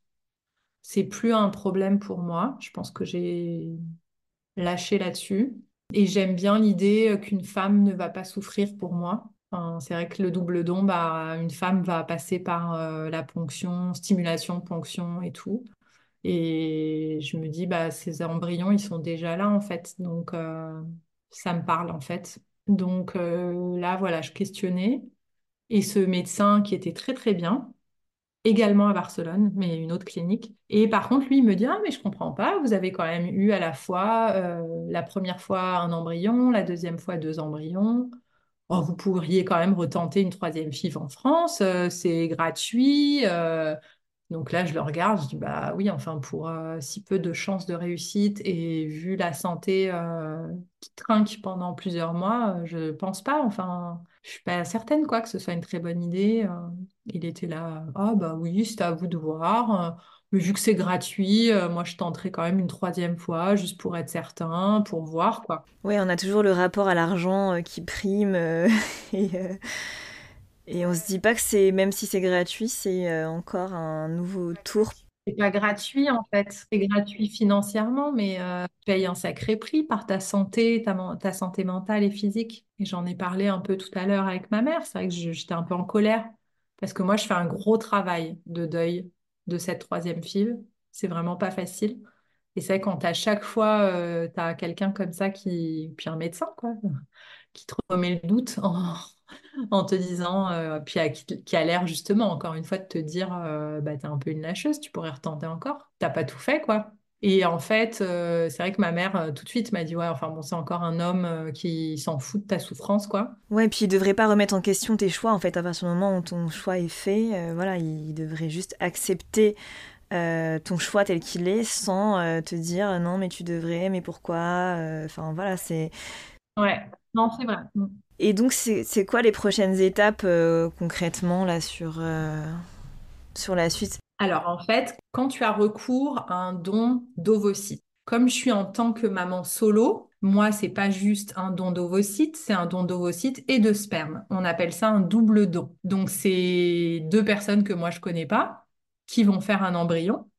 c'est plus un problème pour moi. Je pense que j'ai lâché là-dessus. Et j'aime bien l'idée qu'une femme ne va pas souffrir pour moi. c'est vrai que le double don, bah, une femme va passer par la ponction, stimulation, ponction et tout. Et je me dis, bah, ces embryons, ils sont déjà là, en fait. Donc, euh, ça me parle, en fait. Donc, euh, là, voilà, je questionnais. Et ce médecin qui était très, très bien, également à Barcelone, mais une autre clinique. Et par contre, lui, il me dit, ah, mais je comprends pas, vous avez quand même eu à la fois, euh, la première fois un embryon, la deuxième fois deux embryons. Oh, vous pourriez quand même retenter une troisième FIV en France, c'est gratuit. Donc là, je le regarde, je dis bah oui, enfin pour euh, si peu de chances de réussite et vu la santé euh, qui trinque pendant plusieurs mois, euh, je pense pas. Enfin, je suis pas certaine quoi que ce soit une très bonne idée. il était là, ah bah oui, c'est à vous de voir. Mais vu que c'est gratuit, moi je tenterai quand même une troisième fois juste pour être certain, pour voir quoi. Oui, on a toujours le rapport à l'argent qui prime et et on se dit pas que c'est, même si c'est gratuit, c'est euh, encore un nouveau tour. C'est pas gratuit en fait, c'est gratuit financièrement, mais euh, tu payes un sacré prix par ta santé, ta, santé mentale et physique. Et j'en ai parlé un peu tout à l'heure avec ma mère, c'est vrai que j'étais un peu en colère, parce que moi je fais un gros travail de deuil de cette troisième fille, c'est vraiment pas facile. Et c'est vrai quand à chaque fois, euh, tu as quelqu'un comme ça qui, puis un médecin quoi, qui te remet le doute en, en te disant, euh, puis qui, a l'air justement, encore une fois, de te dire, euh, bah, t'es un peu une lâcheuse, tu pourrais retenter encore. T'as pas tout fait, quoi. Et en fait, euh, c'est vrai que ma mère, tout de suite, m'a dit, ouais, enfin bon, c'est encore un homme qui s'en fout de ta souffrance, quoi. Ouais, puis il devrait pas remettre en question tes choix, en fait, à partir du moment où ton choix est fait, voilà, il devrait juste accepter ton choix tel qu'il est sans te dire non mais tu devrais mais pourquoi enfin voilà c'est ouais non c'est vrai mm. Et donc, c'est quoi les prochaines étapes euh, concrètement là sur, euh, sur la suite? Alors, en fait, quand tu as recours à un don d'ovocytes, comme je suis en tant que maman solo, moi, c'est pas juste un don d'ovocytes, c'est un don d'ovocytes et de sperme. On appelle ça un double don. Donc, c'est deux personnes que moi je connais pas qui vont faire un embryon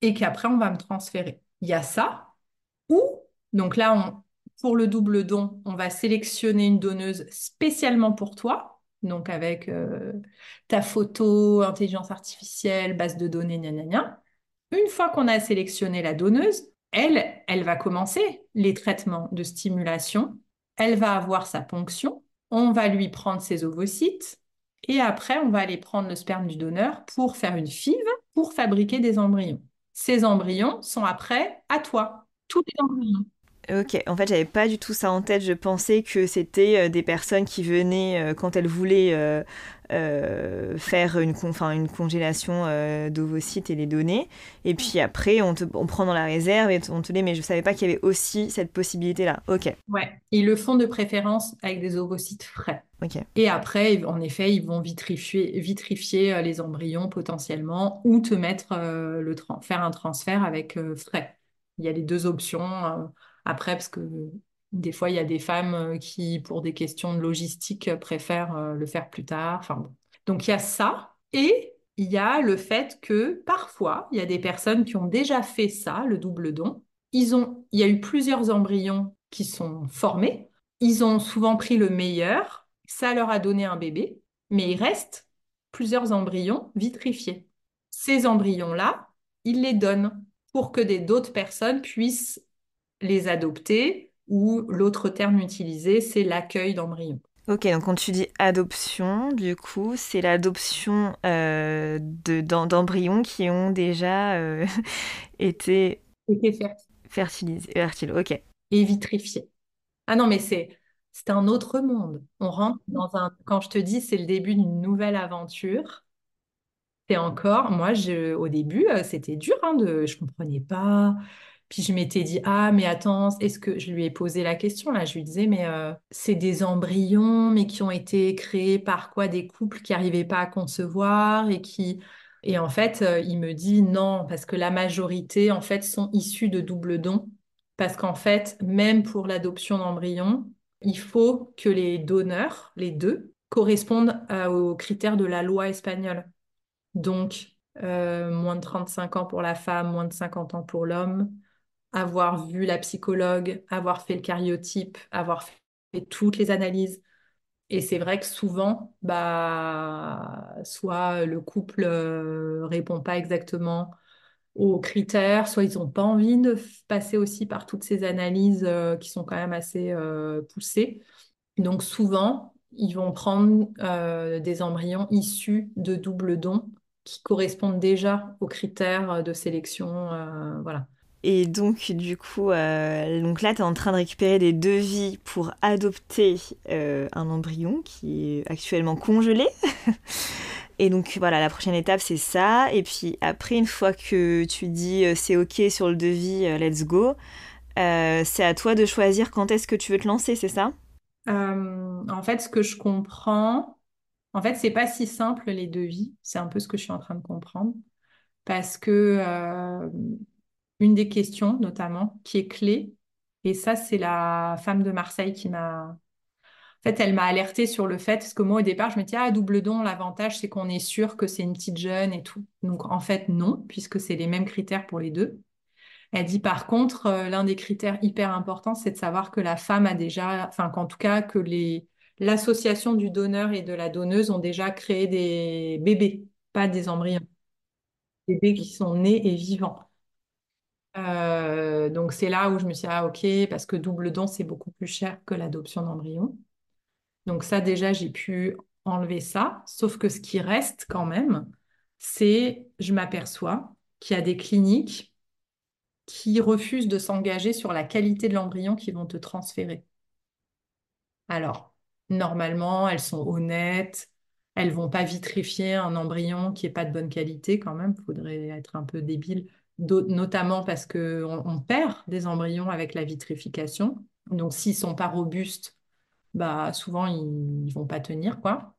et qu'après on va me transférer. Il y a ça. Ou, donc là, on, pour le double don, on va sélectionner une donneuse spécialement pour toi, donc avec euh, ta photo, intelligence artificielle, base de données, gna gna gna. Une fois qu'on a sélectionné la donneuse, elle, elle va commencer les traitements de stimulation. Elle va avoir sa ponction. On va lui prendre ses ovocytes. Et après, on va aller prendre le sperme du donneur pour faire une FIV pour fabriquer des embryons. Ces embryons sont après à toi, tous les embryons. Ok, en fait, j'avais pas du tout ça en tête. Je pensais que c'était euh, des personnes qui venaient euh, quand elles voulaient euh, faire une, une congélation d'ovocytes et les donner. Et puis après, on, te, on prend dans la réserve et on te dit, mais je savais pas qu'il y avait aussi cette possibilité-là. Ok. Ouais, ils le font de préférence avec des ovocytes frais. Ok. Et après, en effet, ils vont vitrifier, vitrifier les embryons potentiellement ou te mettre le faire un transfert avec frais. Il y a les deux options. Après, parce que des fois, il y a des femmes euh, qui, pour des questions de logistique, euh, préfèrent euh, le faire plus tard. Enfin, bon. Donc, il y a ça. Et il y a le fait que parfois, il y a des personnes qui ont déjà fait ça, le double don. Ils ont, il y a eu plusieurs embryons qui sont formés. Ils ont souvent pris le meilleur. Ça leur a donné un bébé. Mais il reste plusieurs embryons vitrifiés. Ces embryons-là, ils les donnent pour que d'autres personnes puissent les adopter ou l'autre terme utilisé, c'est l'accueil d'embryons. Ok, donc quand tu dis adoption, du coup, c'est l'adoption euh, d'embryons qui ont déjà euh, été, fertilisés, fertiles. Ok. Et vitrifiés. Ah non, mais c'est c'est un autre monde. On rentre dans un. Quand je te dis, c'est le début d'une nouvelle aventure. C'est encore. Moi, je, au début, euh, c'était dur. Hein, de, je comprenais pas. Puis je m'étais dit, ah, mais attends, est-ce que je lui ai posé la question là Je lui disais, mais euh, c'est des embryons, mais qui ont été créés par quoi Des couples qui n'arrivaient pas à concevoir et qui. Et en fait, euh, il me dit non, parce que la majorité, en fait, sont issus de double dons. Parce qu'en fait, même pour l'adoption d'embryons, il faut que les donneurs, les deux, correspondent euh, aux critères de la loi espagnole. Donc, moins de 35 ans pour la femme, moins de 50 ans pour l'homme, avoir vu la psychologue, avoir fait le cariotype, avoir fait toutes les analyses. Et c'est vrai que souvent, bah, soit le couple euh, répond pas exactement aux critères, soit ils n'ont pas envie de passer aussi par toutes ces analyses euh, qui sont quand même assez euh, poussées. Donc souvent, ils vont prendre des embryons issus de double dons qui correspondent déjà aux critères de sélection. voilà. Et donc, du coup, euh, donc là, tu es en train de récupérer des devis pour adopter euh, un embryon qui est actuellement congelé. Et donc, voilà, la prochaine étape, c'est ça. Et puis, après, une fois que tu dis euh, c'est OK sur le devis, let's go, c'est à toi de choisir quand est-ce que tu veux te lancer, c'est ça? En fait, ce que je comprends, en fait, c'est pas si simple les devis. C'est un peu ce que je suis en train de comprendre. Parce que une des questions notamment qui est clé. Et ça, c'est la femme de Marseille qui m'a... En fait, elle m'a alertée sur le fait, parce que moi, au départ, je me disais, ah, double don, l'avantage, c'est qu'on est sûr que c'est une petite jeune et tout. Donc, en fait, non, puisque c'est les mêmes critères pour les deux. Elle dit, par contre, euh, l'un des critères hyper importants, c'est de savoir que la femme a déjà, enfin, qu'en tout cas, que les, l'association du donneur et de la donneuse ont déjà créé des bébés, pas des embryons. Des bébés qui sont nés et vivants. Euh, donc c'est là où je me suis dit, ah ok, parce que double don, c'est beaucoup plus cher que l'adoption d'embryon. Donc ça déjà, j'ai pu enlever ça, sauf que ce qui reste quand même, c'est, je m'aperçois qu'il y a des cliniques qui refusent de s'engager sur la qualité de l'embryon qu'ils vont te transférer. Alors, normalement, elles sont honnêtes, elles vont pas vitrifier un embryon qui est pas de bonne qualité quand même, faudrait être un peu débile notamment parce qu'on on perd des embryons avec la vitrification. Donc, s'ils sont pas robustes, bah, souvent, ils ne vont pas tenir. quoi.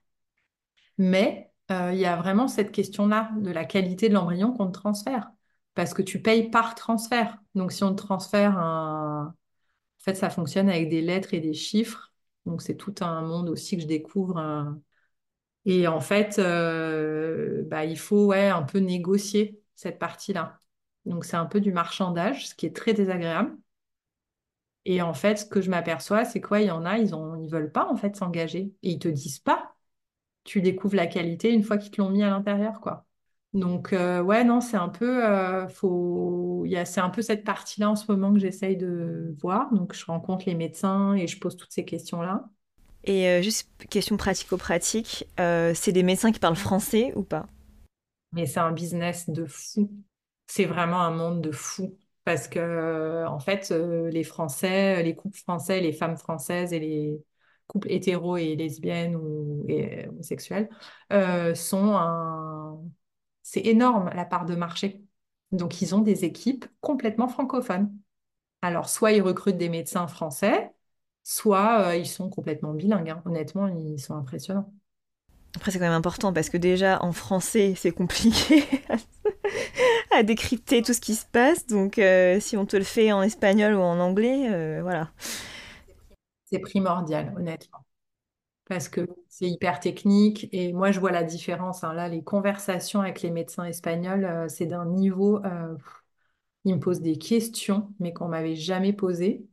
Mais euh, il y a vraiment cette question-là de la qualité de l'embryon qu'on te transfère. Parce que tu payes par transfert. Donc, si on te transfère un... En fait, ça fonctionne avec des lettres et des chiffres. Donc, c'est tout un monde aussi que je découvre. Et en fait, euh, bah, il faut ouais, un peu négocier cette partie-là. Donc, c'est un peu du marchandage, ce qui est très désagréable. Et en fait, ce que je m'aperçois, c'est quoi, il y en a, ils ont, ils veulent pas en fait s'engager et ils te disent pas. Tu découvres la qualité une fois qu'ils te l'ont mis à l'intérieur, quoi. Donc, euh, ouais, non, c'est un peu, euh, faut, il y a, c'est un peu cette partie-là en ce moment que j'essaye de voir. Donc, je rencontre les médecins et je pose toutes ces questions-là. Et euh, juste question pratico-pratique, c'est des médecins qui parlent français ou pas? Mais c'est un business de fou. C'est vraiment un monde de fou. Parce que, euh, en fait, euh, les Français, les couples français, les femmes françaises et les couples hétéros et lesbiennes ou homosexuels euh, sont un... C'est énorme la part de marché. Donc, ils ont des équipes complètement francophones. Alors, soit ils recrutent des médecins français, soit euh, ils sont complètement bilingues. hein. Honnêtement, ils sont impressionnants. Après, c'est quand même important parce que déjà en français, c'est compliqué à décrypter tout ce qui se passe. Donc, euh, si on te le fait en espagnol ou en anglais, euh, voilà. C'est primordial, honnêtement. parce que c'est hyper technique. Et moi, je vois la différence. hein. Là, les conversations avec les médecins espagnols, euh, c'est d'un niveau. ils me posent des questions, mais qu'on m'avait jamais posées.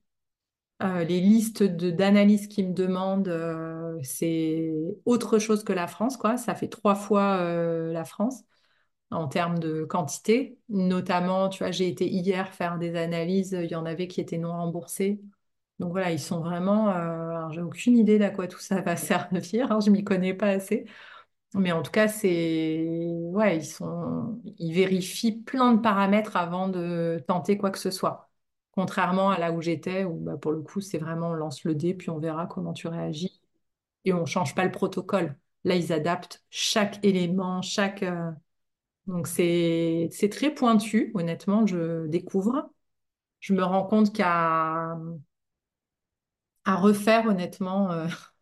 Les listes d'analyses qu'ils me demandent, c'est autre chose que la France, quoi. Ça fait trois fois la France en termes de quantité. Notamment, tu vois, j'ai été hier faire des analyses. Il y en avait qui étaient non remboursées. Donc voilà, ils sont vraiment. euh, j'ai aucune idée d'à quoi tout ça va servir. hein, je m'y connais pas assez. Mais en tout cas, c'est. Ouais, ils sont. Ils vérifient plein de paramètres avant de tenter quoi que ce soit. Contrairement à là où j'étais, où bah, pour le coup, c'est vraiment on lance le dé, puis on verra comment tu réagis. Et on change pas le protocole. Là, ils adaptent chaque élément, chaque. euh, Donc c'est très pointu, honnêtement, je découvre. Je me rends compte qu'à refaire, honnêtement. euh,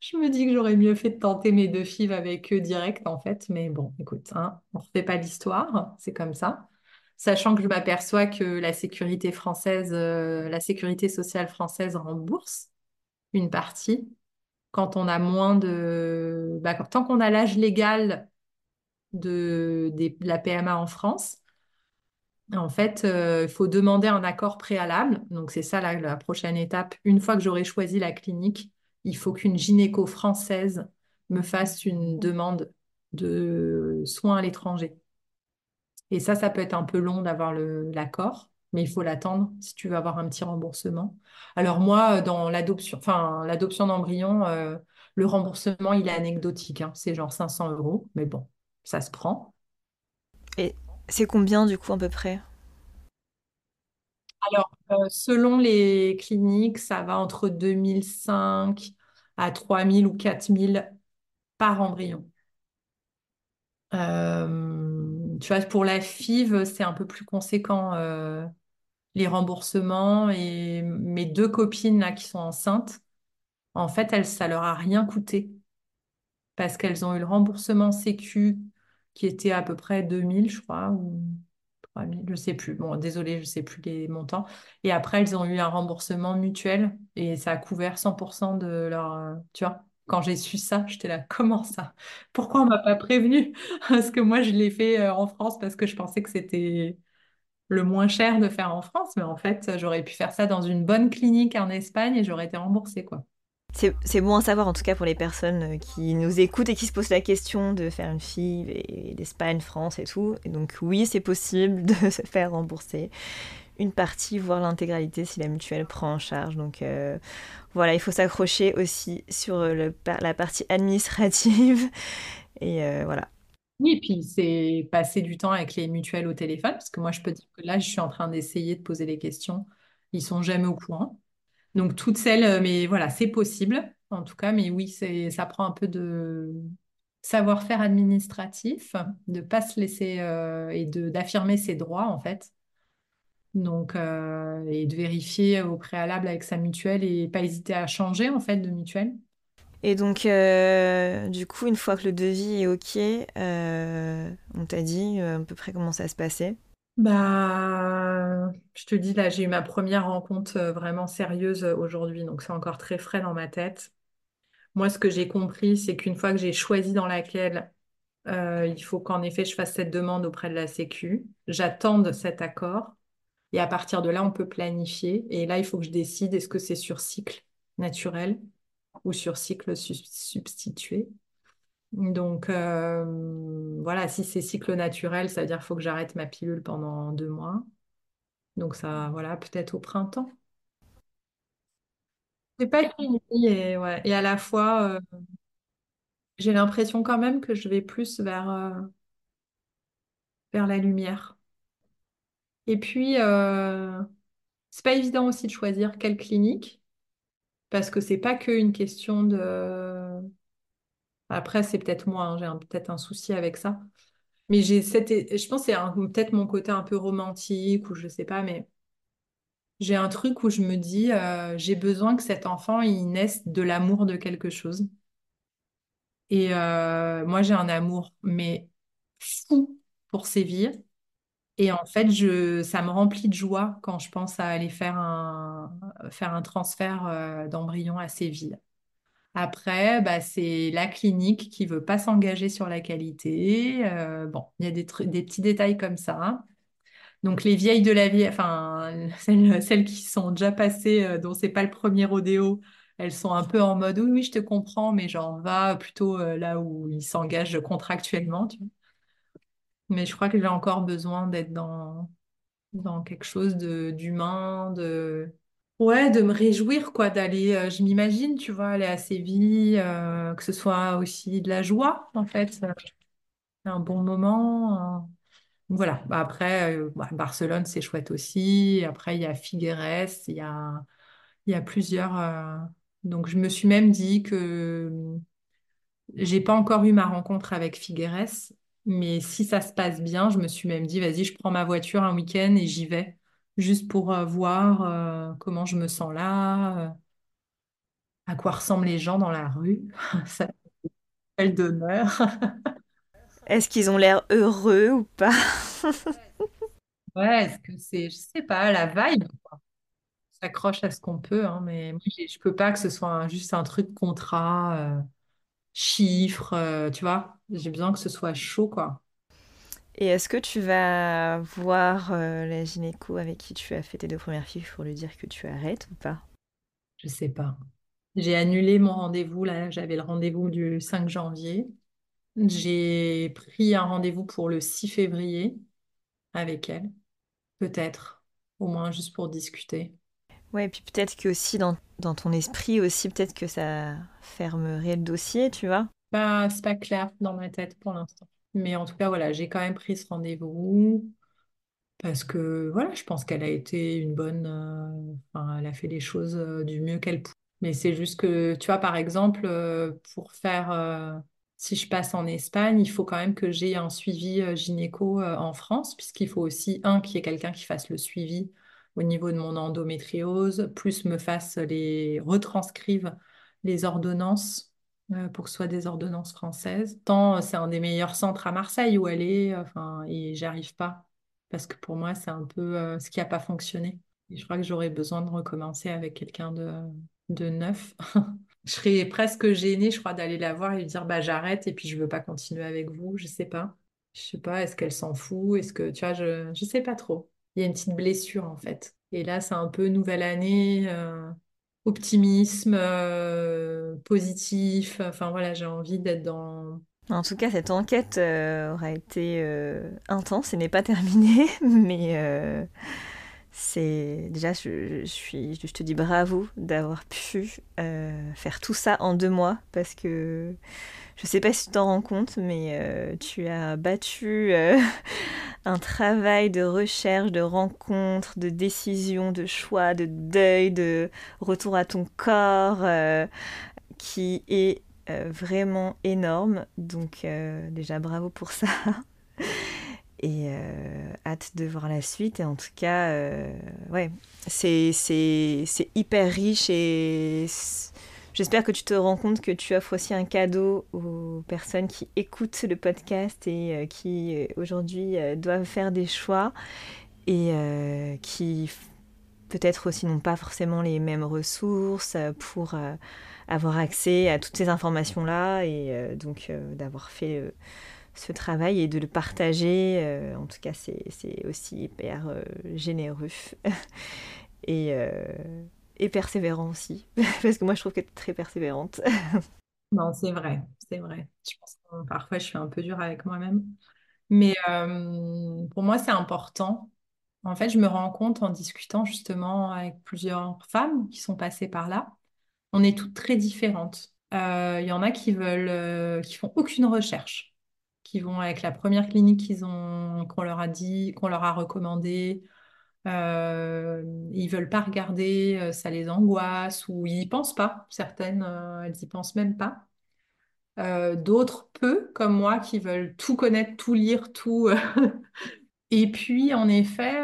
Je me dis que j'aurais mieux fait de tenter mes deux fives avec eux direct, en fait. Mais bon, écoute, hein, on ne refait pas l'histoire, c'est comme ça. Sachant que je m'aperçois que la sécurité française, euh, la sécurité sociale française rembourse une partie quand on a moins de... bah, tant qu'on a l'âge légal de, la PMA en France, en fait, euh, il faut demander un accord préalable. Donc, c'est ça la, prochaine étape. Une fois que j'aurai choisi la clinique, il faut qu'une gynéco française me fasse une demande de soins à l'étranger. Et ça, ça peut être un peu long d'avoir l'accord, mais il faut l'attendre si tu veux avoir un petit remboursement. Alors moi, dans l'adoption, enfin, l'adoption d'embryon, euh, le remboursement, il est anecdotique, hein. C'est genre 500 euros, mais bon, ça se prend. Et c'est combien du coup à peu près? Alors, euh, selon les cliniques, ça va entre 2005 à 3000 ou 4000 par embryon. Euh, tu vois, pour la FIV, c'est un peu plus conséquent, euh, les remboursements. Et mes deux copines là, qui sont enceintes, en fait, elles, ça leur a rien coûté parce qu'elles ont eu le remboursement Sécu qui était à peu près 2000, je crois, ou 3000, je sais plus. Bon, désolé, je sais plus les montants. Et après, elles ont eu un remboursement mutuel et ça a couvert 100% de leur... euh, tu vois, quand j'ai su ça, j'étais là, comment ça? Pourquoi on m'a pas prévenu? Parce que moi, je l'ai fait euh, en France parce que je pensais que c'était le moins cher de faire en France. Mais en fait, j'aurais pu faire ça dans une bonne clinique en Espagne et j'aurais été remboursée, quoi. C'est bon à savoir en tout cas pour les personnes euh, qui nous écoutent et qui se posent la question de faire une FIV et d'Espagne, France et tout. Et donc oui, c'est possible de se faire rembourser une partie, voire l'intégralité si la mutuelle prend en charge. Donc euh, voilà, il faut s'accrocher aussi sur le, la partie administrative. Et euh, voilà. Oui, et puis c'est passer du temps avec les mutuelles au téléphone, parce que moi, je peux dire que là, je suis en train d'essayer de poser les questions. Ils sont jamais au courant. Donc, toutes celles, euh, mais voilà, c'est possible, en tout cas, mais oui, ça prend un peu de savoir-faire administratif, de pas se laisser euh, et d'affirmer ses droits, en fait. Donc, euh, et de vérifier au préalable avec sa mutuelle et pas hésiter à changer, en fait, de mutuelle. Et donc, du coup, une fois que le devis est OK, on t'a dit à peu près comment ça se passait? Bah, je te dis, là, j'ai eu ma première rencontre euh, vraiment sérieuse euh, aujourd'hui, donc c'est encore très frais dans ma tête. Moi, ce que j'ai compris, c'est qu'une fois que j'ai choisi dans laquelle euh, il faut qu'en effet je fasse cette demande auprès de la Sécu, j'attende cet accord, et à partir de là, on peut planifier. Et là, il faut que je décide est-ce que c'est sur cycle naturel ou sur cycle substitué? Donc euh, voilà, si c'est cycle naturel, ça veut dire qu'il faut que j'arrête ma pilule pendant deux mois. Donc ça, voilà, peut-être au printemps. C'est pas et, ouais. Et à la fois, euh, j'ai l'impression quand même que je vais plus vers, euh, la lumière. Et puis, c'est pas évident aussi de choisir quelle clinique, parce que c'est pas qu'une question de... Après, c'est peut-être moi, hein, j'ai peut-être un souci avec ça. Mais j'ai je pense que c'est peut-être mon côté un peu romantique, ou je sais pas, mais j'ai un truc où je me dis, euh, j'ai besoin que cet enfant, il naisse de l'amour de quelque chose. Et euh, moi, j'ai un amour, mais fou pour Séville. Et en fait, ça me remplit de joie quand je pense à aller faire un, faire un transfert euh, d'embryon à Séville. Après, bah, c'est la clinique qui veut pas s'engager sur la qualité. Euh, bon, il y a des, petits détails comme ça. Donc les vieilles de la vie, enfin celles, qui sont déjà passées, euh, dont c'est pas le premier rodéo, elles sont un peu en mode oui, oui, je te comprends, mais j'en va plutôt euh, là où ils s'engagent contractuellement, tu vois. Mais je crois que j'ai encore besoin d'être dans, dans quelque chose d'humain, de ouais, de me réjouir quoi, d'aller. euh, je m'imagine, tu vois, aller à Séville, euh, que ce soit aussi de la joie en fait, euh, un bon moment. voilà. Bah, Après, bah, Barcelone, c'est chouette aussi. Après, il y a Figueres, il y a, plusieurs. Donc, je me suis même dit que j'ai pas encore eu ma rencontre avec Figueres, mais si ça se passe bien, je me suis même dit, vas-y, je prends ma voiture un week-end et j'y vais, juste pour euh, voir euh, comment je me sens là, euh, à quoi ressemblent les gens dans la rue. Ça d'honneur. Est-ce qu'ils ont l'air heureux ou pas? Ouais, est-ce que c'est, je sais pas, la vibe? s'accroche à ce qu'on peut, hein, mais moi, je peux pas que ce soit un- juste un truc contrat, euh, chiffres, euh, tu vois. J'ai besoin que ce soit chaud, quoi. Et est-ce que tu vas voir euh, la gynéco avec qui tu as fait tes deux premières filles pour lui dire que tu arrêtes ou pas? Je sais pas. J'ai annulé mon rendez-vous, là, j'avais le rendez-vous du 5 janvier. J'ai pris un rendez-vous pour le 6 février avec elle, peut-être, au moins juste pour discuter. Ouais, et puis peut-être que aussi dans, dans ton esprit aussi, peut-être que ça fermerait le dossier, tu vois? Bah, c'est pas clair dans ma tête pour l'instant. Mais en tout cas, voilà, j'ai quand même pris ce rendez-vous. Parce que voilà, je pense qu'elle a été une bonne, euh, elle a fait les choses euh, du mieux qu'elle pouvait. Mais c'est juste que, tu vois, par exemple, euh, pour faire, si je passe en Espagne, il faut quand même que j'ai un suivi gynéco en France, puisqu'il faut aussi, un, qu'il y ait quelqu'un qui fasse le suivi au niveau de mon endométriose, plus me fasse les, retranscrive les ordonnances pour que ce soit des ordonnances françaises. Tant euh, c'est un des meilleurs centres à Marseille où est, enfin, et j'arrive pas parce que pour moi, c'est un peu euh, ce qui n'a pas fonctionné. Je crois que j'aurais besoin de recommencer avec quelqu'un de, de neuf. Je serais presque gênée, je crois, d'aller la voir et lui dire bah j'arrête et puis je veux pas continuer avec vous. Je sais pas. Je sais pas, est-ce qu'elle s'en fout? Est-ce que tu vois, je je sais pas trop. Il y a une petite blessure en fait. Et là, c'est un peu nouvelle année, euh, optimisme, euh, positif. Enfin voilà, j'ai envie d'être dans En tout cas, cette enquête euh, aura été euh, intense et n'est pas terminée, mais c'est déjà, je, te dis bravo d'avoir pu faire tout ça en deux mois parce que je sais pas si tu t'en rends compte, mais euh, tu as battu euh, un travail de recherche, de rencontre, de décision, de choix, de deuil, de retour à ton corps euh, qui est vraiment énorme. Donc déjà bravo pour ça. Et hâte de voir la suite. Et en tout cas, ouais, c'est, hyper riche et j'espère que tu te rends compte que tu offres aussi un cadeau aux personnes qui écoutent le podcast et euh, qui euh, aujourd'hui euh, doivent faire des choix et qui peut-être aussi n'ont pas forcément les mêmes ressources pour avoir accès à toutes ces informations-là et donc d'avoir fait ce travail et de le partager. en tout cas, c'est aussi hyper généreux et, et persévérant aussi. Parce que moi, je trouve que tu es très persévérante. Non, c'est vrai, c'est vrai. Je pense parfois je suis un peu dure avec moi-même. Mais euh, pour moi, c'est important. En fait, je me rends compte en discutant justement avec plusieurs femmes qui sont passées par là, on est toutes très différentes. Euh, Il y en a qui veulent, euh, qui font aucune recherche, qui vont avec la première clinique qu'ils ont, qu'on leur a dit, qu'on leur a recommandé. Euh, ils veulent pas regarder, euh, ça les angoisse ou ils y pensent pas. Certaines, euh, elles y pensent même pas. Euh, d'autres peu, comme moi, qui veulent tout connaître, tout lire, tout. Et puis, en effet,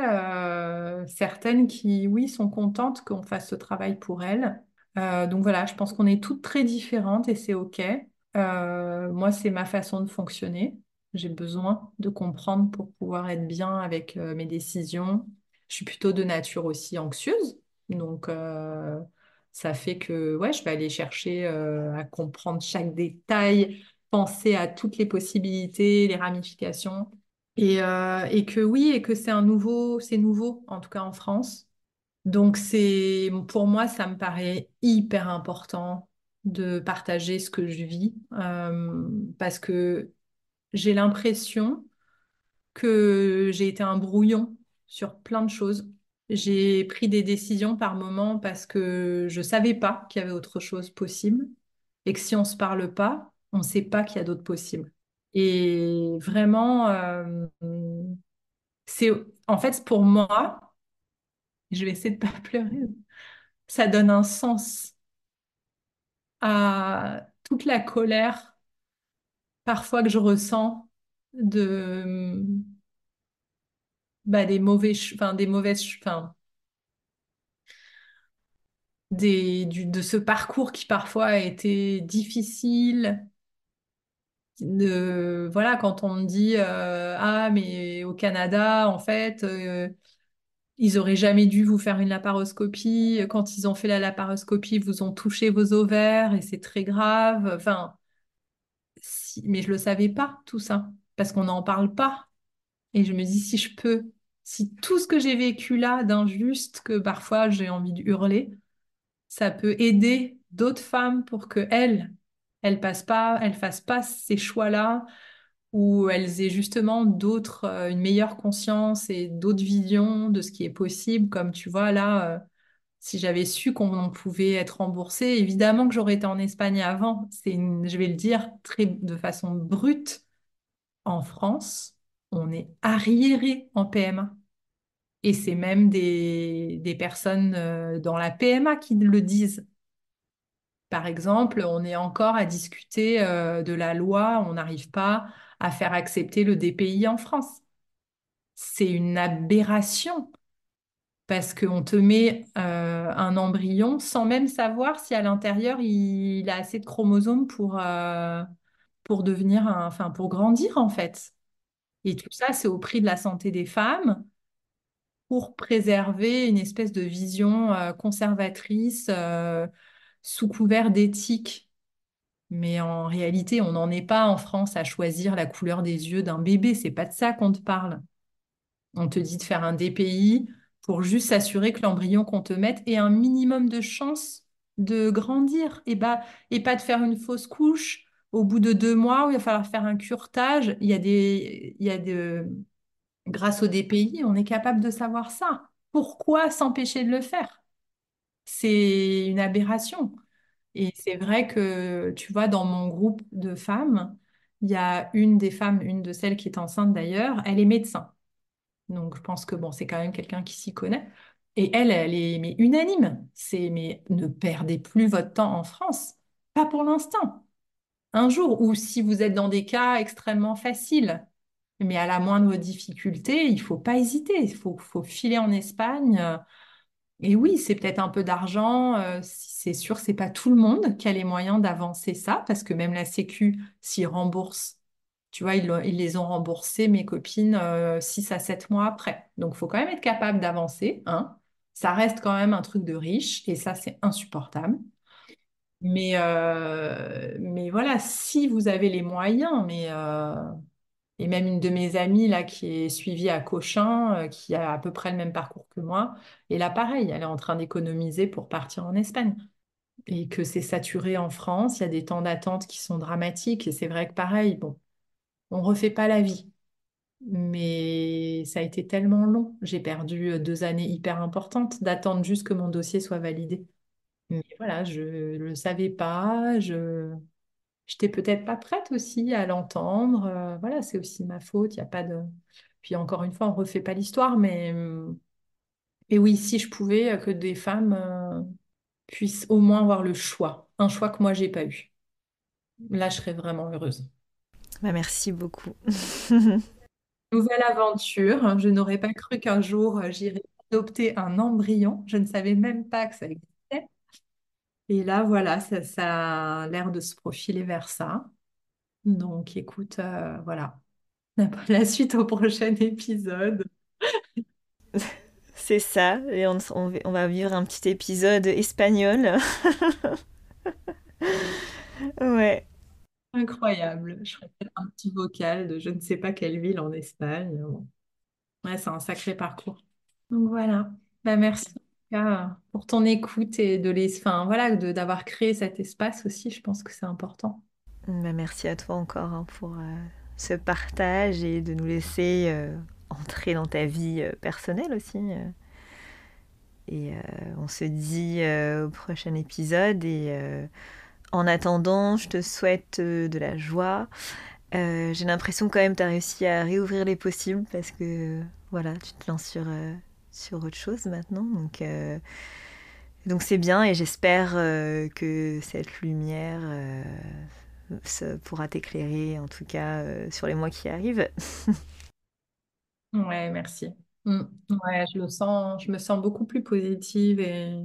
certaines qui, oui, sont contentes qu'on fasse ce travail pour elles. Donc voilà, je pense qu'on est toutes très différentes et c'est OK. Moi, c'est ma façon de fonctionner. J'ai besoin de comprendre pour pouvoir être bien avec mes décisions. Je suis plutôt de nature aussi anxieuse. Donc, euh, ça fait que ouais, je vais aller chercher euh, à comprendre chaque détail, penser à toutes les possibilités, les ramifications. Et, euh, et que oui, et que c'est un nouveau, c'est nouveau, en tout cas en France. Donc pour moi, ça me paraît hyper important de partager ce que je vis, parce que j'ai l'impression que j'ai été un brouillon sur plein de choses. J'ai pris des décisions par moments parce que je savais pas qu'il y avait autre chose possible, et que si on se parle pas, on ne sait pas qu'il y a d'autres possibles. Et vraiment, euh, c'est en fait pour moi, je vais essayer de pas pleurer, ça donne un sens à toute la colère parfois que je ressens de bah, des mauvais, enfin des mauvaises, enfin des du, de ce parcours qui parfois a été difficile. De voilà, quand on me dit euh, ah mais au Canada en fait. euh, Ils auraient jamais dû vous faire une laparoscopie. Quand ils ont fait la laparoscopie, ils vous ont touché vos ovaires et c'est très grave. Enfin, si- mais je le savais pas, tout ça, parce qu'on n'en parle pas. Et je me dis, si je peux, si tout ce que j'ai vécu là, d'injuste, que parfois j'ai envie de hurler, ça peut aider d'autres femmes pour que elles, elles passent pas, elles fassent pas ces choix-là, ou elles aient justement d'autres, euh, une meilleure conscience et d'autres visions de ce qui est possible. Comme tu vois là, euh, si j'avais su qu'on pouvait être remboursé, évidemment que j'aurais été en Espagne avant. C'est je vais le dire très, de façon brute. En France, on est arriéré en PMA. Et c'est même des, personnes euh, dans la PMA qui le disent. Par exemple, on est encore à discuter euh, de la loi, on n'arrive pas à faire accepter le DPI en France. C'est une aberration parce qu'on te met euh, un embryon sans même savoir si à l'intérieur il, a assez de chromosomes pour, pour devenir un- enfin pour grandir en fait. Et tout ça, c'est au prix de la santé des femmes pour préserver une espèce de vision euh, conservatrice euh, sous couvert d'éthique. Mais en réalité, on n'en est pas en France à choisir la couleur des yeux d'un bébé. C'est pas de ça qu'on te parle. On te dit de faire un DPI pour juste s'assurer que l'embryon qu'on te mette ait un minimum de chance de grandir et, bah, et pas de faire une fausse couche au bout de deux mois où il va falloir faire un curetage. Il y a des, il y a de, grâce au DPI, on est capable de savoir ça. Pourquoi s'empêcher de le faire? C'est une aberration. Et c'est vrai que, tu vois, dans mon groupe de femmes, il y a une des femmes, une de celles qui est enceinte d'ailleurs, elle est médecin. Donc, je pense que bon, c'est quand même quelqu'un qui s'y connaît. Et elle, elle est unanime. C'est mais ne perdez plus votre temps en France. Pas pour l'instant. Un jour, ou si vous êtes dans des cas extrêmement faciles, mais à la moindre difficulté, il faut pas hésiter. Il faut, filer en Espagne. Et oui, c'est peut-être un peu d'argent. euh, c'est sûr, c'est pas tout le monde qui a les moyens d'avancer ça, parce que même la Sécu s'y rembourse. Tu vois, ils, les ont remboursés, mes copines, euh, 6 à 7 mois après. Donc, il faut quand même être capable d'avancer, hein. Ça reste quand même un truc de riche, et ça, c'est insupportable. Mais, euh, mais voilà, si vous avez les moyens, mais euh, et même une de mes amies là qui est suivie à Cochin, euh, qui a à peu près le même parcours que moi, et là pareil, elle est en train d'économiser pour partir en Espagne. et que c'est saturé en France. Il y a des temps d'attente qui sont dramatiques et c'est vrai que pareil, bon, on refait pas la vie. Mais ça a été tellement long. J'ai perdu deux années hyper importantes d'attendre juste que mon dossier soit validé. Mais voilà, je ne le savais pas. Je j'étais peut-être pas prête aussi à l'entendre. Euh, voilà, c'est aussi ma faute. Il a pas de. Puis encore une fois, on refait pas l'histoire, mais mais oui, si je pouvais euh, que des femmes euh, puissent au moins avoir le choix, un choix que moi j'ai pas eu. Là, je serais vraiment heureuse. Bah, merci beaucoup. Nouvelle aventure. Je n'aurais pas cru qu'un jour j'irais adopter un embryon. Je ne savais même pas que ça existait. Et là, voilà, ça, ça a l'air de se profiler vers ça. Donc, écoute, euh, voilà. La suite au prochain épisode. C'est ça, et on, on- on va vivre un petit épisode espagnol. Ouais. Incroyable. Je peut-être un petit vocal de je ne sais pas quelle ville en Espagne. Bon. Ouais, c'est un sacré parcours. Donc voilà. Bah, merci pour ton écoute et de les, enfin, voilà, d'avoir créé cet espace aussi. Je pense que c'est important. Bah, merci à toi encore hein, pour euh, ce partage et de nous laisser euh, entrer dans ta vie euh, personnelle aussi. Et on se dit au prochain épisode. Et en attendant, je te souhaite de la joie. J'ai l'impression quand même tu as réussi à réouvrir les possibles parce que voilà, tu te lances sur, sur autre chose maintenant. Donc euh, donc c'est bien et j'espère euh, que cette lumière euh, pourra t'éclairer en tout cas sur les mois qui arrivent. Ouais, merci. Mm. Ouais, je le sens, je me sens beaucoup plus positive et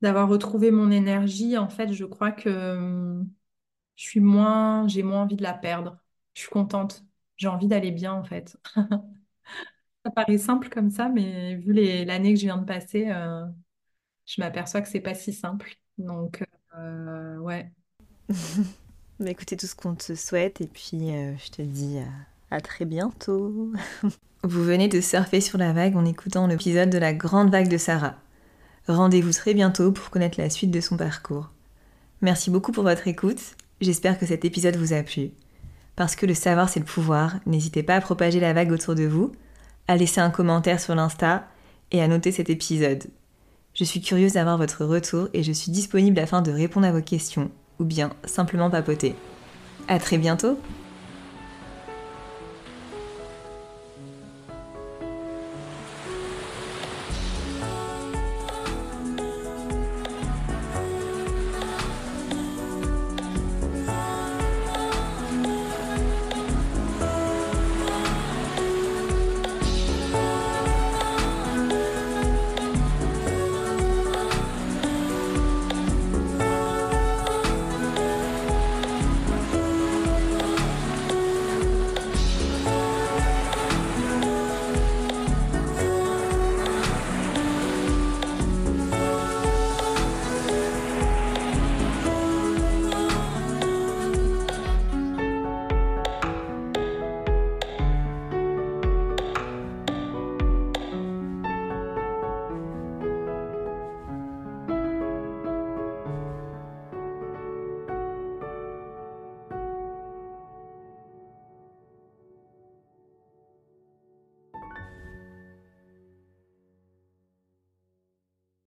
d'avoir retrouvé mon énergie. En fait, je crois que je suis moins, j'ai moins envie de la perdre. Je suis contente. J'ai envie d'aller bien, en fait. Ça paraît simple comme ça, mais vu l'année que je viens de passer, euh, je m'aperçois que c'est pas si simple. Donc, euh, ouais. Bah, écoutez tout ce qu'on te souhaite et puis euh, je te dis à très bientôt. Vous venez de surfer sur la vague en écoutant l'épisode de la grande vague de Sarah. Rendez-vous très bientôt pour connaître la suite de son parcours. Merci beaucoup pour votre écoute. J'espère que cet épisode vous a plu. Parce que le savoir c'est le pouvoir, n'hésitez pas à propager la vague autour de vous, à laisser un commentaire sur l'Insta et à noter cet épisode. Je suis curieuse d'avoir votre retour et je suis disponible afin de répondre à vos questions ou bien simplement papoter. À très bientôt